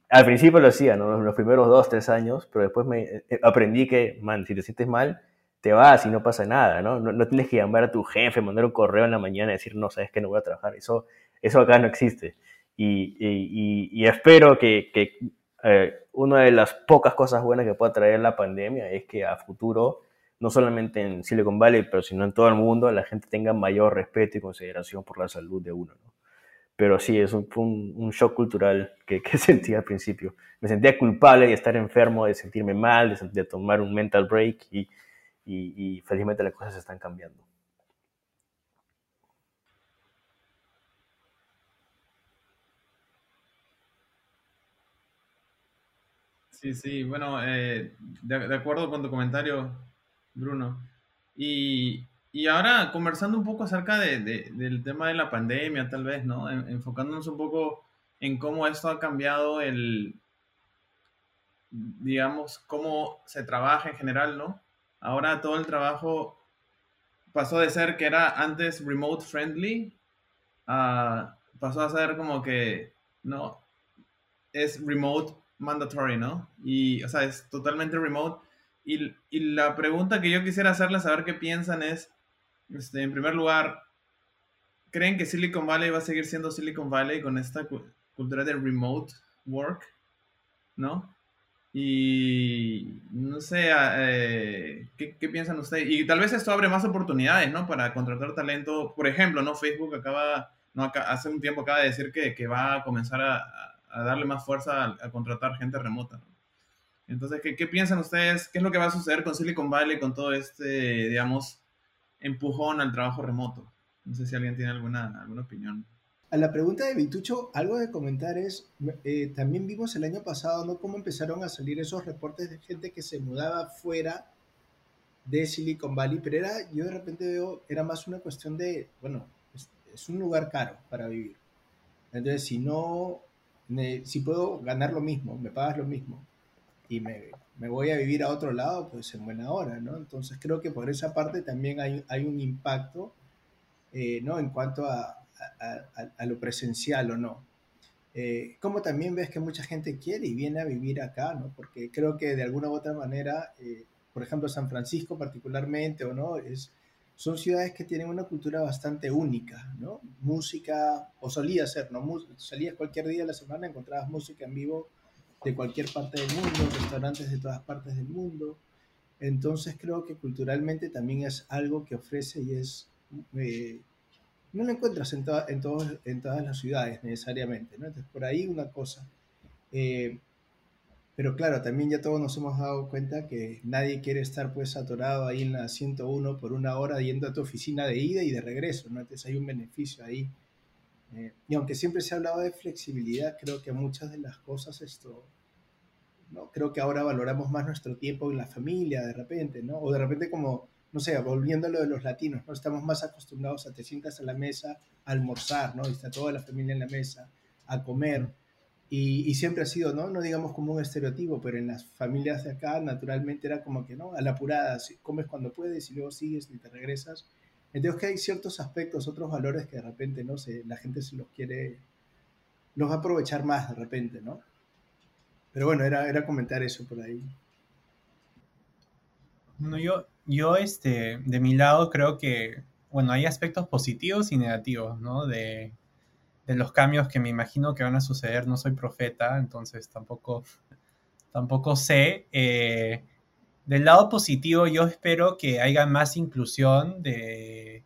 al principio lo hacía, ¿no? Los primeros 2, 3 años, pero después me eh, aprendí que, man, si te sientes mal, te vas y no pasa nada, ¿no? No, tienes que llamar a tu jefe, mandar un correo en la mañana y decir, no, sabes que no voy a trabajar. Eso, eso acá no existe. Y, y, y espero que, que eh, una de las pocas cosas buenas que pueda traer la pandemia es que a futuro no solamente en Silicon Valley, pero sino en todo el mundo, la gente tenga mayor respeto y consideración por la salud de uno. ¿no? Pero sí, es un, un, shock cultural que, que, sentí al principio. Me sentía culpable de estar enfermo, de sentirme mal, de, tomar un mental break y, y, felizmente las cosas están cambiando. Sí, sí, bueno, eh, de, acuerdo con tu comentario, Bruno. Y, y ahora conversando un poco acerca de, del tema de la pandemia, tal vez, ¿no? enfocándonos un poco en cómo esto ha cambiado el, digamos, cómo se trabaja en general, ¿no? Ahora todo el trabajo pasó de ser que era antes remote friendly, a, pasó a ser como que, no, es remote mandatory, ¿no? Y, o sea, es totalmente remote y, la pregunta que yo quisiera hacerles, a ver qué piensan, es, este, en primer lugar, ¿creen que Silicon Valley va a seguir siendo Silicon Valley con esta cultura de remote work? ¿No? Y no sé, eh, ¿qué, piensan ustedes? Y tal vez esto abre más oportunidades, ¿no? Para contratar talento. Por ejemplo, ¿no? Facebook acaba, no, hace un tiempo acaba de decir que, que va a comenzar a, darle más fuerza a, a contratar gente remota. ¿no? Entonces, ¿qué, piensan ustedes? ¿Qué es lo que va a suceder con Silicon Valley con todo este, digamos, empujón al trabajo remoto? No sé si alguien tiene alguna, alguna opinión. A la pregunta de Vitucho, algo de comentar es, eh, también vimos el año pasado, ¿no? Cómo empezaron a salir esos reportes de gente que se mudaba fuera de Silicon Valley, pero era, yo de repente veo, era más una cuestión de, bueno, es, es un lugar caro para vivir. Entonces, si no, si puedo ganar lo mismo, me pagas lo mismo, y me, me, voy a vivir a otro lado, pues en buena hora, ¿no? Entonces creo que por esa parte también hay, hay un impacto, eh, ¿no? En cuanto a, a, a, lo presencial o no. Eh, como también ves que mucha gente quiere y viene a vivir acá, ¿no? Porque creo que de alguna u otra manera, eh, por ejemplo, San Francisco particularmente, ¿o no? Es, son ciudades que tienen una cultura bastante única, ¿no? Música, o solía ser, ¿no? Salías cualquier día de la semana, encontrabas música en vivo de cualquier parte del mundo, restaurantes de todas partes del mundo. Entonces creo que culturalmente también es algo que ofrece y es... Eh, no lo encuentras en, en, todos, en todas las ciudades necesariamente, ¿no? Entonces por ahí una cosa. Eh, pero claro, también ya todos nos hemos dado cuenta que nadie quiere estar pues atorado ahí en la 101 por una hora yendo a tu oficina de ida y de regreso, ¿no? Entonces hay un beneficio ahí y aunque siempre se ha hablado de flexibilidad, creo que muchas de las cosas esto, ¿no? Creo que ahora valoramos más nuestro tiempo en la familia de repente, ¿no? O de repente como, no sé, volviendo a lo de los latinos, ¿no? Estamos más acostumbrados a te sientas a la mesa a almorzar, ¿no? Y está toda la familia en la mesa a comer. Y, y, siempre ha sido, ¿no? No digamos como un estereotipo, pero en las familias de acá naturalmente era como que, ¿no? A la apurada, comes cuando puedes y luego sigues y te regresas. Entonces que hay ciertos aspectos, otros valores que de repente, no sé, la gente se los quiere, los va a aprovechar más de repente, ¿no? Pero bueno, era, era comentar eso por ahí. Bueno, yo, yo este, de mi lado creo que, bueno, hay aspectos positivos y negativos, ¿no? De, de los cambios que me imagino que van a suceder. No soy profeta, entonces tampoco, tampoco sé. Eh, del lado positivo, yo espero que haya más inclusión de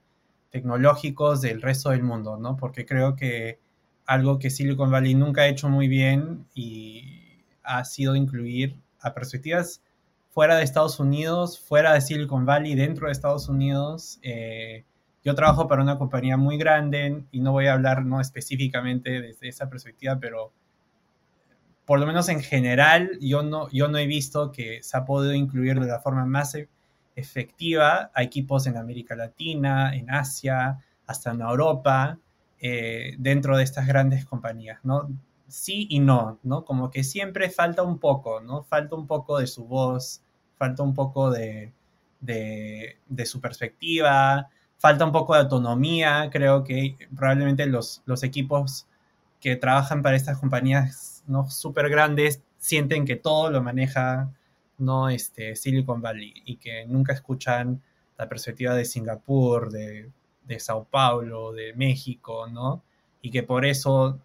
tecnológicos del resto del mundo, ¿no? Porque creo que algo que Silicon Valley nunca ha hecho muy bien y ha sido incluir a perspectivas fuera de Estados Unidos, fuera de Silicon Valley, dentro de Estados Unidos. Eh, yo trabajo para una compañía muy grande y no voy a hablar no específicamente desde esa perspectiva, pero por lo menos en general yo no, yo no he visto que se ha podido incluir de la forma más e, efectiva a equipos en América Latina, en Asia, hasta en Europa, eh, dentro de estas grandes compañías, ¿no? Sí y no, ¿no? Como que siempre falta un poco, ¿no? Falta un poco de su voz, falta un poco de, de, de su perspectiva, falta un poco de autonomía. Creo que probablemente los, los equipos que trabajan para estas compañías no súper grandes sienten que todo lo maneja no este, Silicon Valley y que nunca escuchan la perspectiva de Singapur, de, de Sao Paulo, de México, ¿no? Y que por eso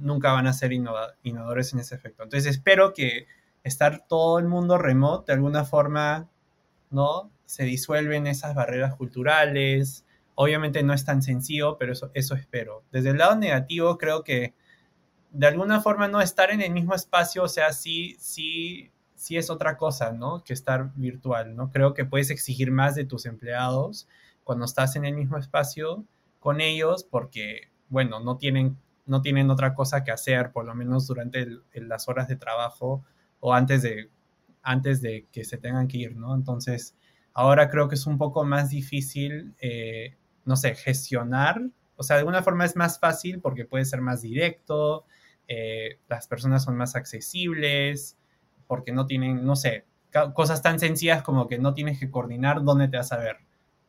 nunca van a ser innovadores en ese efecto. Entonces espero que estar todo el mundo remoto de alguna forma, ¿no? Se disuelven esas barreras culturales. Obviamente no es tan sencillo, pero eso, eso espero. Desde el lado negativo, creo que de alguna forma no estar en el mismo espacio, o sea, sí, sí, sí es otra cosa, ¿no? Que estar virtual, ¿no? Creo que puedes exigir más de tus empleados cuando estás en el mismo espacio con ellos porque, bueno, no tienen, no tienen otra cosa que hacer, por lo menos durante las horas de trabajo o antes de, antes de que se tengan que ir, ¿no? Entonces, ahora creo que es un poco más difícil, eh, no sé, gestionar. O sea, de alguna forma es más fácil porque puede ser más directo, eh, las personas son más accesibles, porque no tienen, no sé, cosas tan sencillas como que no tienes que coordinar dónde te vas a ver.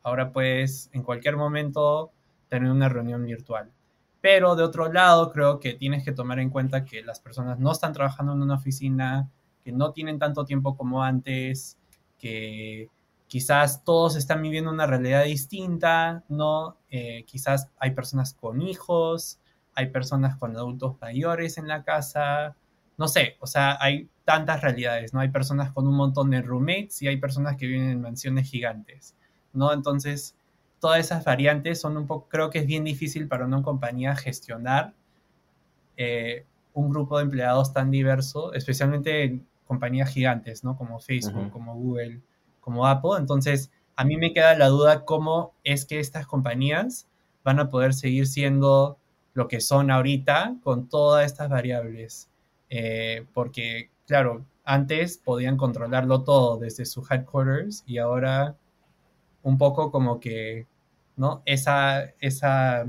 Ahora puedes en cualquier momento tener una reunión virtual. Pero de otro lado, creo que tienes que tomar en cuenta que las personas no están trabajando en una oficina, que no tienen tanto tiempo como antes, que quizás todos están viviendo una realidad distinta, ¿no? Eh, quizás hay personas con hijos, hay personas con adultos mayores en la casa, no sé, o sea, hay tantas realidades, ¿no? Hay personas con un montón de roommates y hay personas que viven en mansiones gigantes. ¿no? Entonces, todas esas variantes son un poco, creo que es bien difícil para una compañía gestionar eh, un grupo de empleados tan diverso, especialmente en compañías gigantes, ¿no? Como Facebook, como Google, como Apple. Entonces, a mí me queda la duda cómo es que estas compañías van a poder seguir siendo lo que son ahorita con todas estas variables. Eh, porque, claro, antes podían controlarlo todo desde su headquarters y ahora un poco como que, ¿no? Esa, esa,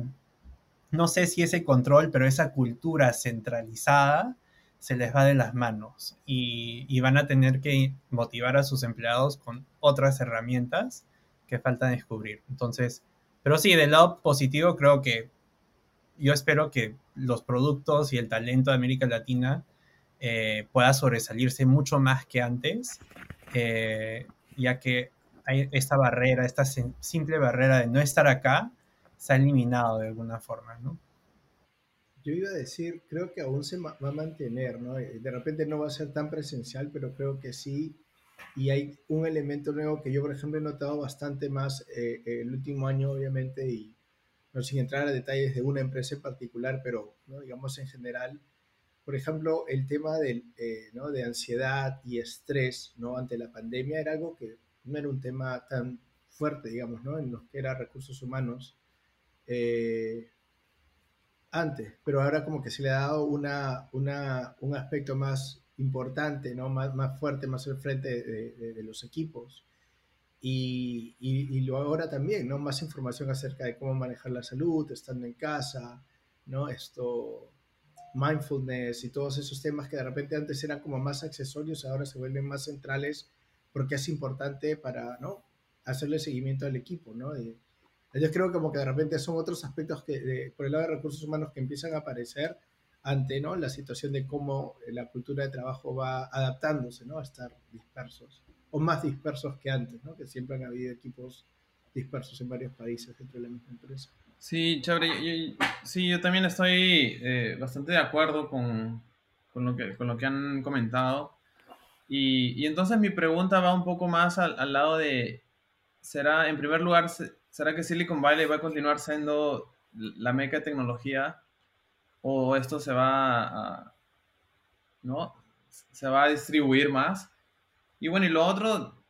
no sé si ese control, pero esa cultura centralizada se les va de las manos y, van a tener que motivar a sus empleados con otras herramientas que faltan descubrir. Entonces, pero sí, del lado positivo creo que yo espero que los productos y el talento de América Latina eh, pueda sobresalirse mucho más que antes, eh, ya que esta barrera, esta simple barrera de no estar acá, se ha eliminado de alguna forma, ¿no? Yo iba a decir, creo que aún se va a mantener, ¿no? Eh, de repente no va a ser tan presencial, pero creo que sí. Y hay un elemento nuevo que yo, por ejemplo, he notado bastante más eh, el último año, obviamente, y no sin entrar a detalles de una empresa en particular, pero, ¿no? digamos, en general, por ejemplo, el tema del, eh, ¿no? de ansiedad y estrés, ¿no? Ante la pandemia era algo que no era un tema tan fuerte, digamos, ¿no? En los que era recursos humanos eh, antes, pero ahora como que se le ha dado una, un aspecto más importante, ¿no? Más, más fuerte, más al frente de, los equipos. Y, y, lo ahora también, ¿no? Más información acerca de cómo manejar la salud, estando en casa, ¿no? Esto, mindfulness y todos esos temas que de repente antes eran como más accesorios, ahora se vuelven más centrales porque es importante para, ¿no? Hacerle seguimiento al equipo, ¿no? Yo creo como que de repente son otros aspectos que, por el lado de recursos humanos que empiezan a aparecer ante, ¿no? La situación de cómo la cultura de trabajo va adaptándose, ¿no? A estar dispersos, o más dispersos que antes, ¿no? Que siempre han habido equipos dispersos en varios países dentro de la misma empresa. Sí, chévere. sí, yo también estoy eh, bastante de acuerdo con, con, lo que, con lo que han comentado. Y, entonces mi pregunta va un poco más al, lado de, ¿será, en primer lugar, ¿será que Silicon Valley va a continuar siendo la meca de tecnología? ¿O esto se va a, ¿no? Se va a distribuir más. Y bueno, y lo otro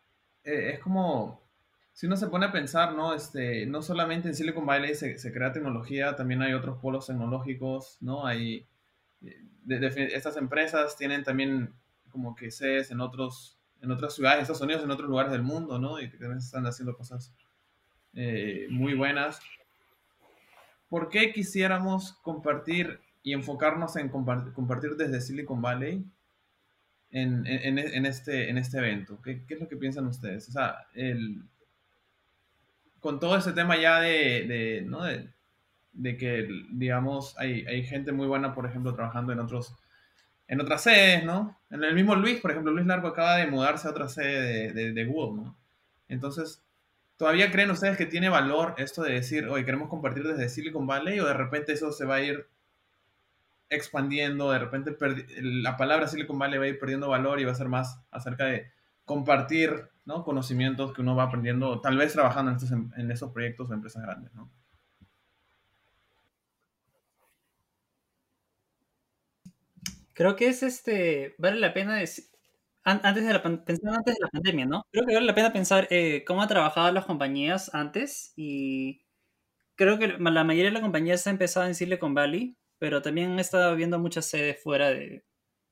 eh, es como, si uno se pone a pensar, ¿no? Este, no solamente en Silicon Valley se, crea tecnología, también hay otros polos tecnológicos, ¿no? Hay, estas empresas tienen también como que sedes en otros en otras ciudades de Estados Unidos, en otros lugares del mundo, ¿no? Y que también están haciendo cosas eh, muy buenas. ¿Por qué quisiéramos compartir y enfocarnos en compartir, desde Silicon Valley en, en, en, este, en este evento? ¿Qué, ¿Qué, es lo que piensan ustedes? O sea, el, con todo ese tema ya de, de, ¿no? de, de que, digamos, hay, hay, gente muy buena, por ejemplo, trabajando en otros en otras sedes, ¿no? En el mismo Luis, por ejemplo, Luis Largo acaba de mudarse a otra sede de, de, Google, ¿no? Entonces, ¿todavía creen ustedes que tiene valor esto de decir, oye, queremos compartir desde Silicon Valley o de repente eso se va a ir expandiendo, de repente la palabra Silicon Valley va a ir perdiendo valor y va a ser más acerca de compartir ¿no? conocimientos que uno va aprendiendo, tal vez trabajando en, estos, en esos proyectos o empresas grandes, ¿no? Creo que es este, vale la pena decir, antes de la, pensar antes de la pandemia, ¿no? Creo que vale la pena pensar eh, cómo han trabajado las compañías antes y creo que la mayoría de las compañías ha empezado en Silicon Valley, pero también han estado viendo muchas sedes fuera de,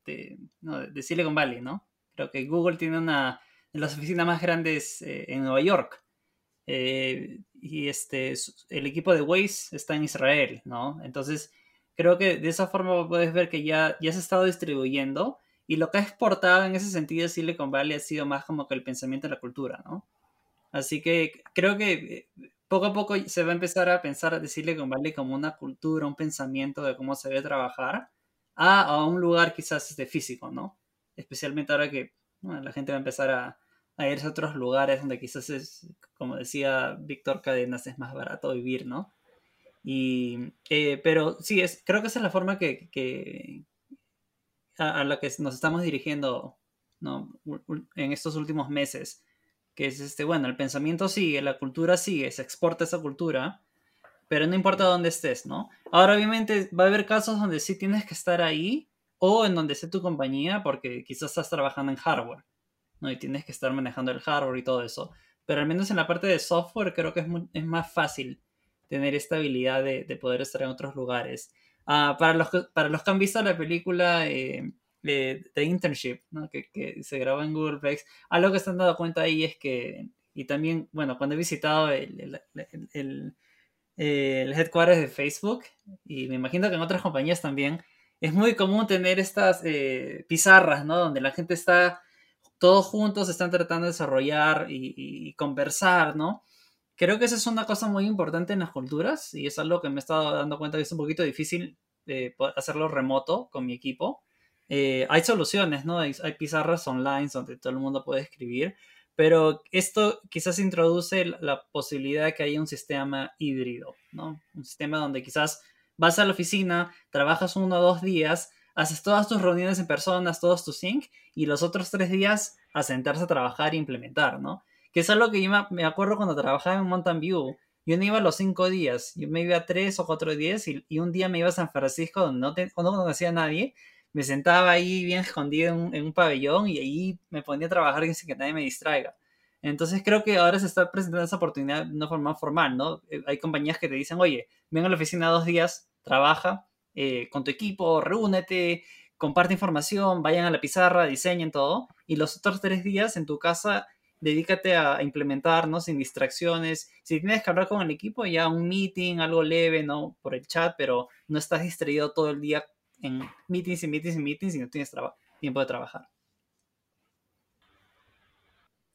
de, de Silicon Valley, ¿no? Creo que Google tiene una de las oficinas más grandes eh, en Nueva York. Eh, y este, el equipo de Waze está en Israel, ¿no? Entonces, creo que de esa forma puedes ver que ya, ya se ha estado distribuyendo y lo que ha exportado en ese sentido Silicon Valley ha sido más como que el pensamiento de la cultura, ¿no? Así que creo que eh, poco a poco se va a empezar a pensar de Silicon Valley como una cultura, un pensamiento de cómo se debe trabajar a, a un lugar quizás este, físico, ¿no? Especialmente ahora que la gente va a empezar a, a irse a otros lugares donde quizás es, como decía Víctor Cadenas, es más barato vivir, ¿no? Y, eh, pero sí, es, creo que esa es la forma que, a, la que nos estamos dirigiendo ¿no? en estos últimos meses, que es este, bueno, el pensamiento sigue, la cultura sigue, se exporta esa cultura, pero no importa dónde estés, ¿no? Ahora obviamente va a haber casos donde sí tienes que estar ahí o en donde esté tu compañía porque quizás estás trabajando en hardware, ¿no? Y tienes que estar manejando el hardware y todo eso. Pero al menos en la parte de software creo que es, es más fácil tener esta habilidad de, de poder estar en otros lugares. Uh, para, los, para los que han visto la película eh, de, de, Internship, ¿no? que, que, se grabó en Google Plex, algo que están dando cuenta ahí es que, y también, bueno, cuando he visitado el, el, el, el headquarters de Facebook, y me imagino que en otras compañías también, es muy común tener estas eh, pizarras, ¿no? Donde la gente está todos juntos, están tratando de desarrollar y, y, conversar, ¿no? Creo que esa es una cosa muy importante en las culturas y es algo que me he estado dando cuenta que es un poquito difícil eh, hacerlo remoto con mi equipo. Eh, hay soluciones, ¿no? Hay, hay, pizarras online donde todo el mundo puede escribir, pero esto quizás introduce la posibilidad de que haya un sistema híbrido, ¿no? Un sistema donde quizás vas a la oficina, trabajas uno o dos días, haces todas tus reuniones en personas, todos tus sync, y los otros tres días a sentarse a trabajar e implementar, ¿no? Que es algo que yo me acuerdo cuando trabajaba en Mountain View. Yo no iba los cinco días, yo me iba tres o cuatro días y, y un día me iba a San Francisco donde no, te, no conocía a nadie. Me sentaba ahí bien escondido en un, en un pabellón y ahí me ponía a trabajar sin que nadie me distraiga. Entonces creo que ahora se está presentando esa oportunidad de una forma formal, ¿no? Eh, hay compañías que te dicen, oye, ven a la oficina dos días, trabaja eh, con tu equipo, reúnete, comparte información, vayan a la pizarra, diseñen todo, y los otros tres días en tu casa dedícate a implementar, ¿no? Sin distracciones. Si tienes que hablar con el equipo, ya un meeting, algo leve, ¿no? Por el chat, pero no estás distraído todo el día en meetings y meetings y meetings y no tienes tiempo de trabajar.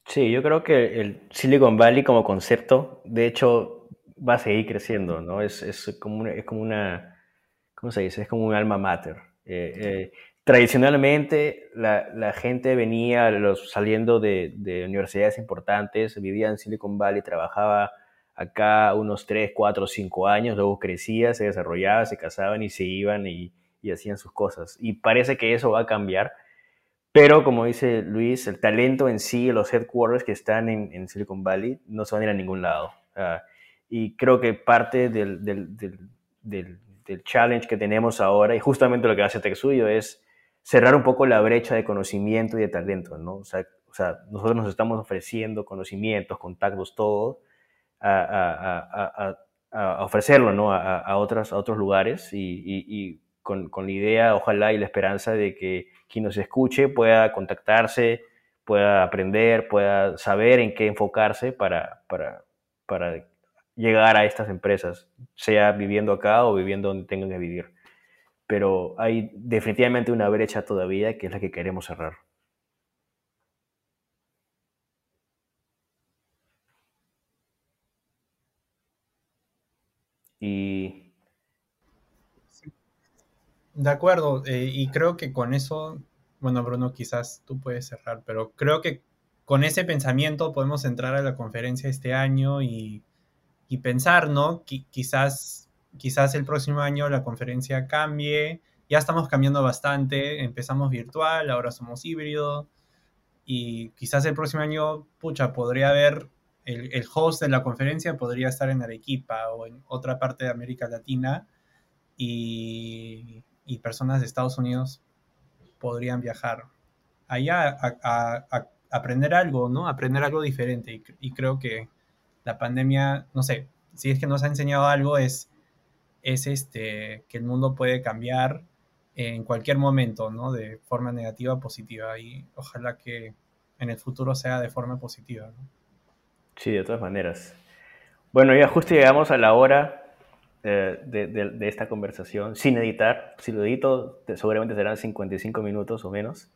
Sí, yo creo que el Silicon Valley como concepto, de hecho, va a seguir creciendo, ¿no? Es, es, como, una, es como una, ¿cómo se dice? Es como un alma mater. Eh, eh, tradicionalmente la, la, gente venía saliendo de, de, universidades importantes, vivía en Silicon Valley, trabajaba acá unos 3, 4, 5 años, luego crecía, se desarrollaba, se casaban y se iban y, y hacían sus cosas. Y parece que eso va a cambiar pero como dice Luis, el talento en sí, los headquarters que están en, en Silicon Valley, no se van a ir a ningún lado. Uh, y creo que parte del, del, del, del, challenge que tenemos ahora, y justamente lo que hace TechSuyo, es cerrar un poco la brecha de conocimiento y de talento, ¿no? O sea, o sea nosotros nos estamos ofreciendo conocimientos, contactos, todo, a, ofrecerlo, ¿no? A, otras, a otros lugares y, con, con, la idea, ojalá, y la esperanza de que quien nos escuche pueda contactarse, pueda aprender, pueda saber en qué enfocarse para, para, para llegar a estas empresas, sea viviendo acá o viviendo donde tengan que vivir. Pero hay definitivamente una brecha todavía que es la que queremos cerrar. Y... De acuerdo, eh, y creo que con eso, bueno Bruno, quizás tú puedes cerrar, pero creo que con ese pensamiento podemos entrar a la conferencia este año y y pensar, ¿no? quizás, quizás el próximo año la conferencia cambie. Ya estamos cambiando bastante. Empezamos virtual, ahora somos híbrido. Y quizás el próximo año, pucha, podría haber el, el, host de la conferencia podría estar en Arequipa o en otra parte de América Latina y, y personas de Estados Unidos podrían viajar allá a, a, aprender algo, ¿no? Aprender algo diferente y creo que la pandemia, no sé, si es que nos ha enseñado algo es, es este, que el mundo puede cambiar en cualquier momento, ¿no? De forma negativa o positiva y ojalá que en el futuro sea de forma positiva. Sí, de todas maneras. Bueno, ya justo llegamos a la hora eh, de, de, esta conversación, sin editar. Si lo edito, seguramente serán 55 minutos o menos.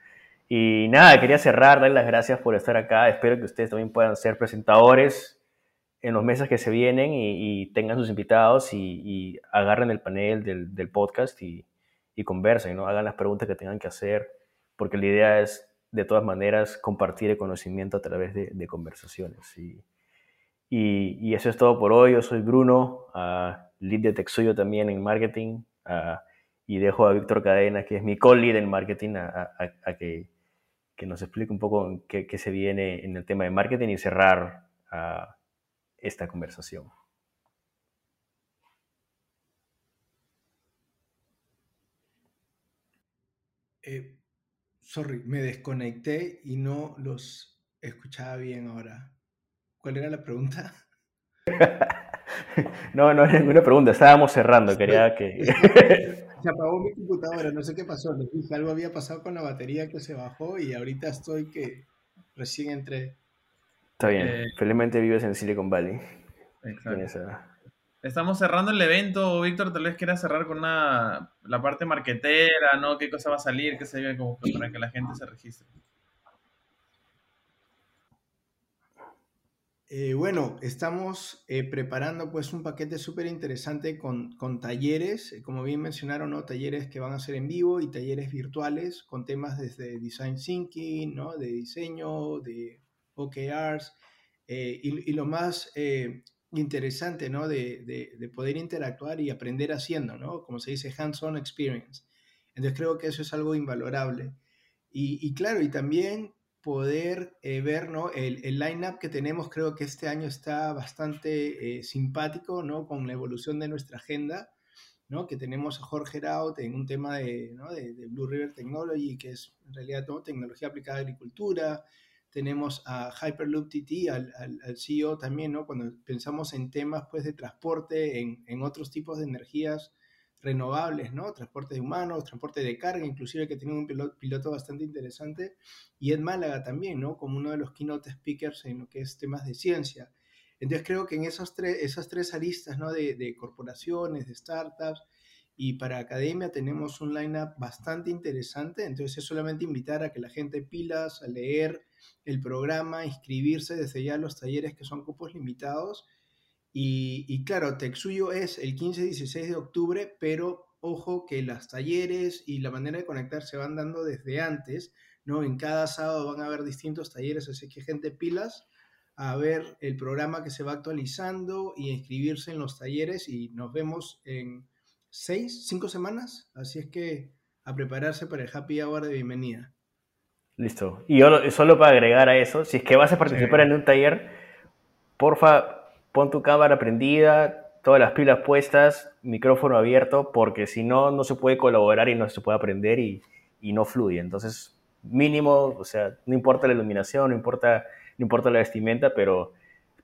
Y nada, quería cerrar, darles las gracias por estar acá. Espero que ustedes también puedan ser presentadores, en los meses que se vienen y, tengan sus invitados y, agarren el panel del, podcast y, conversen, ¿no? Hagan las preguntas que tengan que hacer, porque la idea es, de todas maneras, compartir el conocimiento a través de, conversaciones. Y, eso es todo por hoy. Yo soy Bruno, uh, lead de Texuyo también en marketing, y dejo a Víctor Cadena, que es mi co-lead en marketing, a, que, nos explique un poco qué, qué, se viene en el tema de marketing y cerrar esta conversación. Eh, sorry, me desconecté y no los escuchaba bien ahora. ¿Cuál era la pregunta? no, no era ninguna pregunta, estábamos cerrando, quería que... se apagó mi computadora, no sé qué pasó, algo había pasado con la batería que se bajó y ahorita estoy que recién entré. Está bien, eh, felizmente vives en Silicon Valley. Exacto. Estamos cerrando el evento, Víctor, tal vez quieras cerrar con una, la parte marquetera, ¿no? ¿Qué cosa va a salir? ¿Qué se ve como para que la gente se registre? Eh, bueno, estamos eh, preparando pues un paquete súper interesante con, con, talleres, como bien mencionaron, ¿no? talleres que van a ser en vivo y talleres virtuales con temas desde design thinking, ¿no? de diseño, de OKRs. Eh, y, lo más eh, interesante, ¿no? De, de, poder interactuar y aprender haciendo, ¿no? Como se dice, hands-on experience. Entonces creo que eso es algo invalorable. Y, y claro, y también poder eh, ver, ¿no? El, el line-up que tenemos creo que este año está bastante simpático, ¿no? Con la evolución de nuestra agenda. ¿no? que tenemos a Jorge Raut en un tema de, ¿no? de, de, Blue River Technology, que es en realidad ¿no? tecnología aplicada a agricultura, tenemos a Hyperloop TT, al, al, CEO también, ¿no? Cuando pensamos en temas pues, de transporte, en, en, otros tipos de energías renovables, ¿no? Transporte de humanos, transporte de carga, inclusive que tiene un piloto, bastante interesante, y Ed Málaga también, ¿no? Como uno de los keynote speakers en lo que es temas de ciencia. Entonces creo que en esos tres, esas tres aristas, ¿no? De, de corporaciones, de startups, y para academia tenemos un lineup bastante interesante, entonces es solamente invitar a que la gente pilas, a leer, el programa, inscribirse desde ya a los talleres que son cupos limitados. Y, y claro, Texuyo es el 15-16 de octubre, pero ojo que los talleres y la manera de conectar se van dando desde antes, ¿no? En cada sábado van a haber distintos talleres, así que gente pilas a ver el programa que se va actualizando y inscribirse en los talleres y nos vemos en seis, cinco semanas, así es que a prepararse para el happy hour de bienvenida. Listo. Y yo solo para agregar a eso, si es que vas a participar en un taller, porfa, pon tu cámara prendida, todas las pilas puestas, micrófono abierto, porque si no, no se puede colaborar y no se puede aprender y, y no fluye. Entonces, mínimo, o sea, no importa la iluminación, no importa, no importa la vestimenta, pero,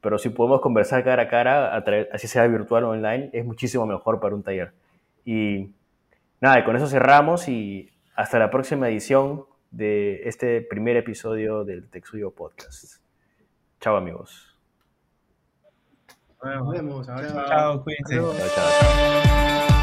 pero si podemos conversar cara a cara, a través- así sea virtual o online, es muchísimo mejor para un taller. Y nada, y con eso cerramos y hasta la próxima edición de este primer episodio del Texuyo Podcast. Chao amigos. Nos vemos. Chao, Chao. cuídense. Chao, chao.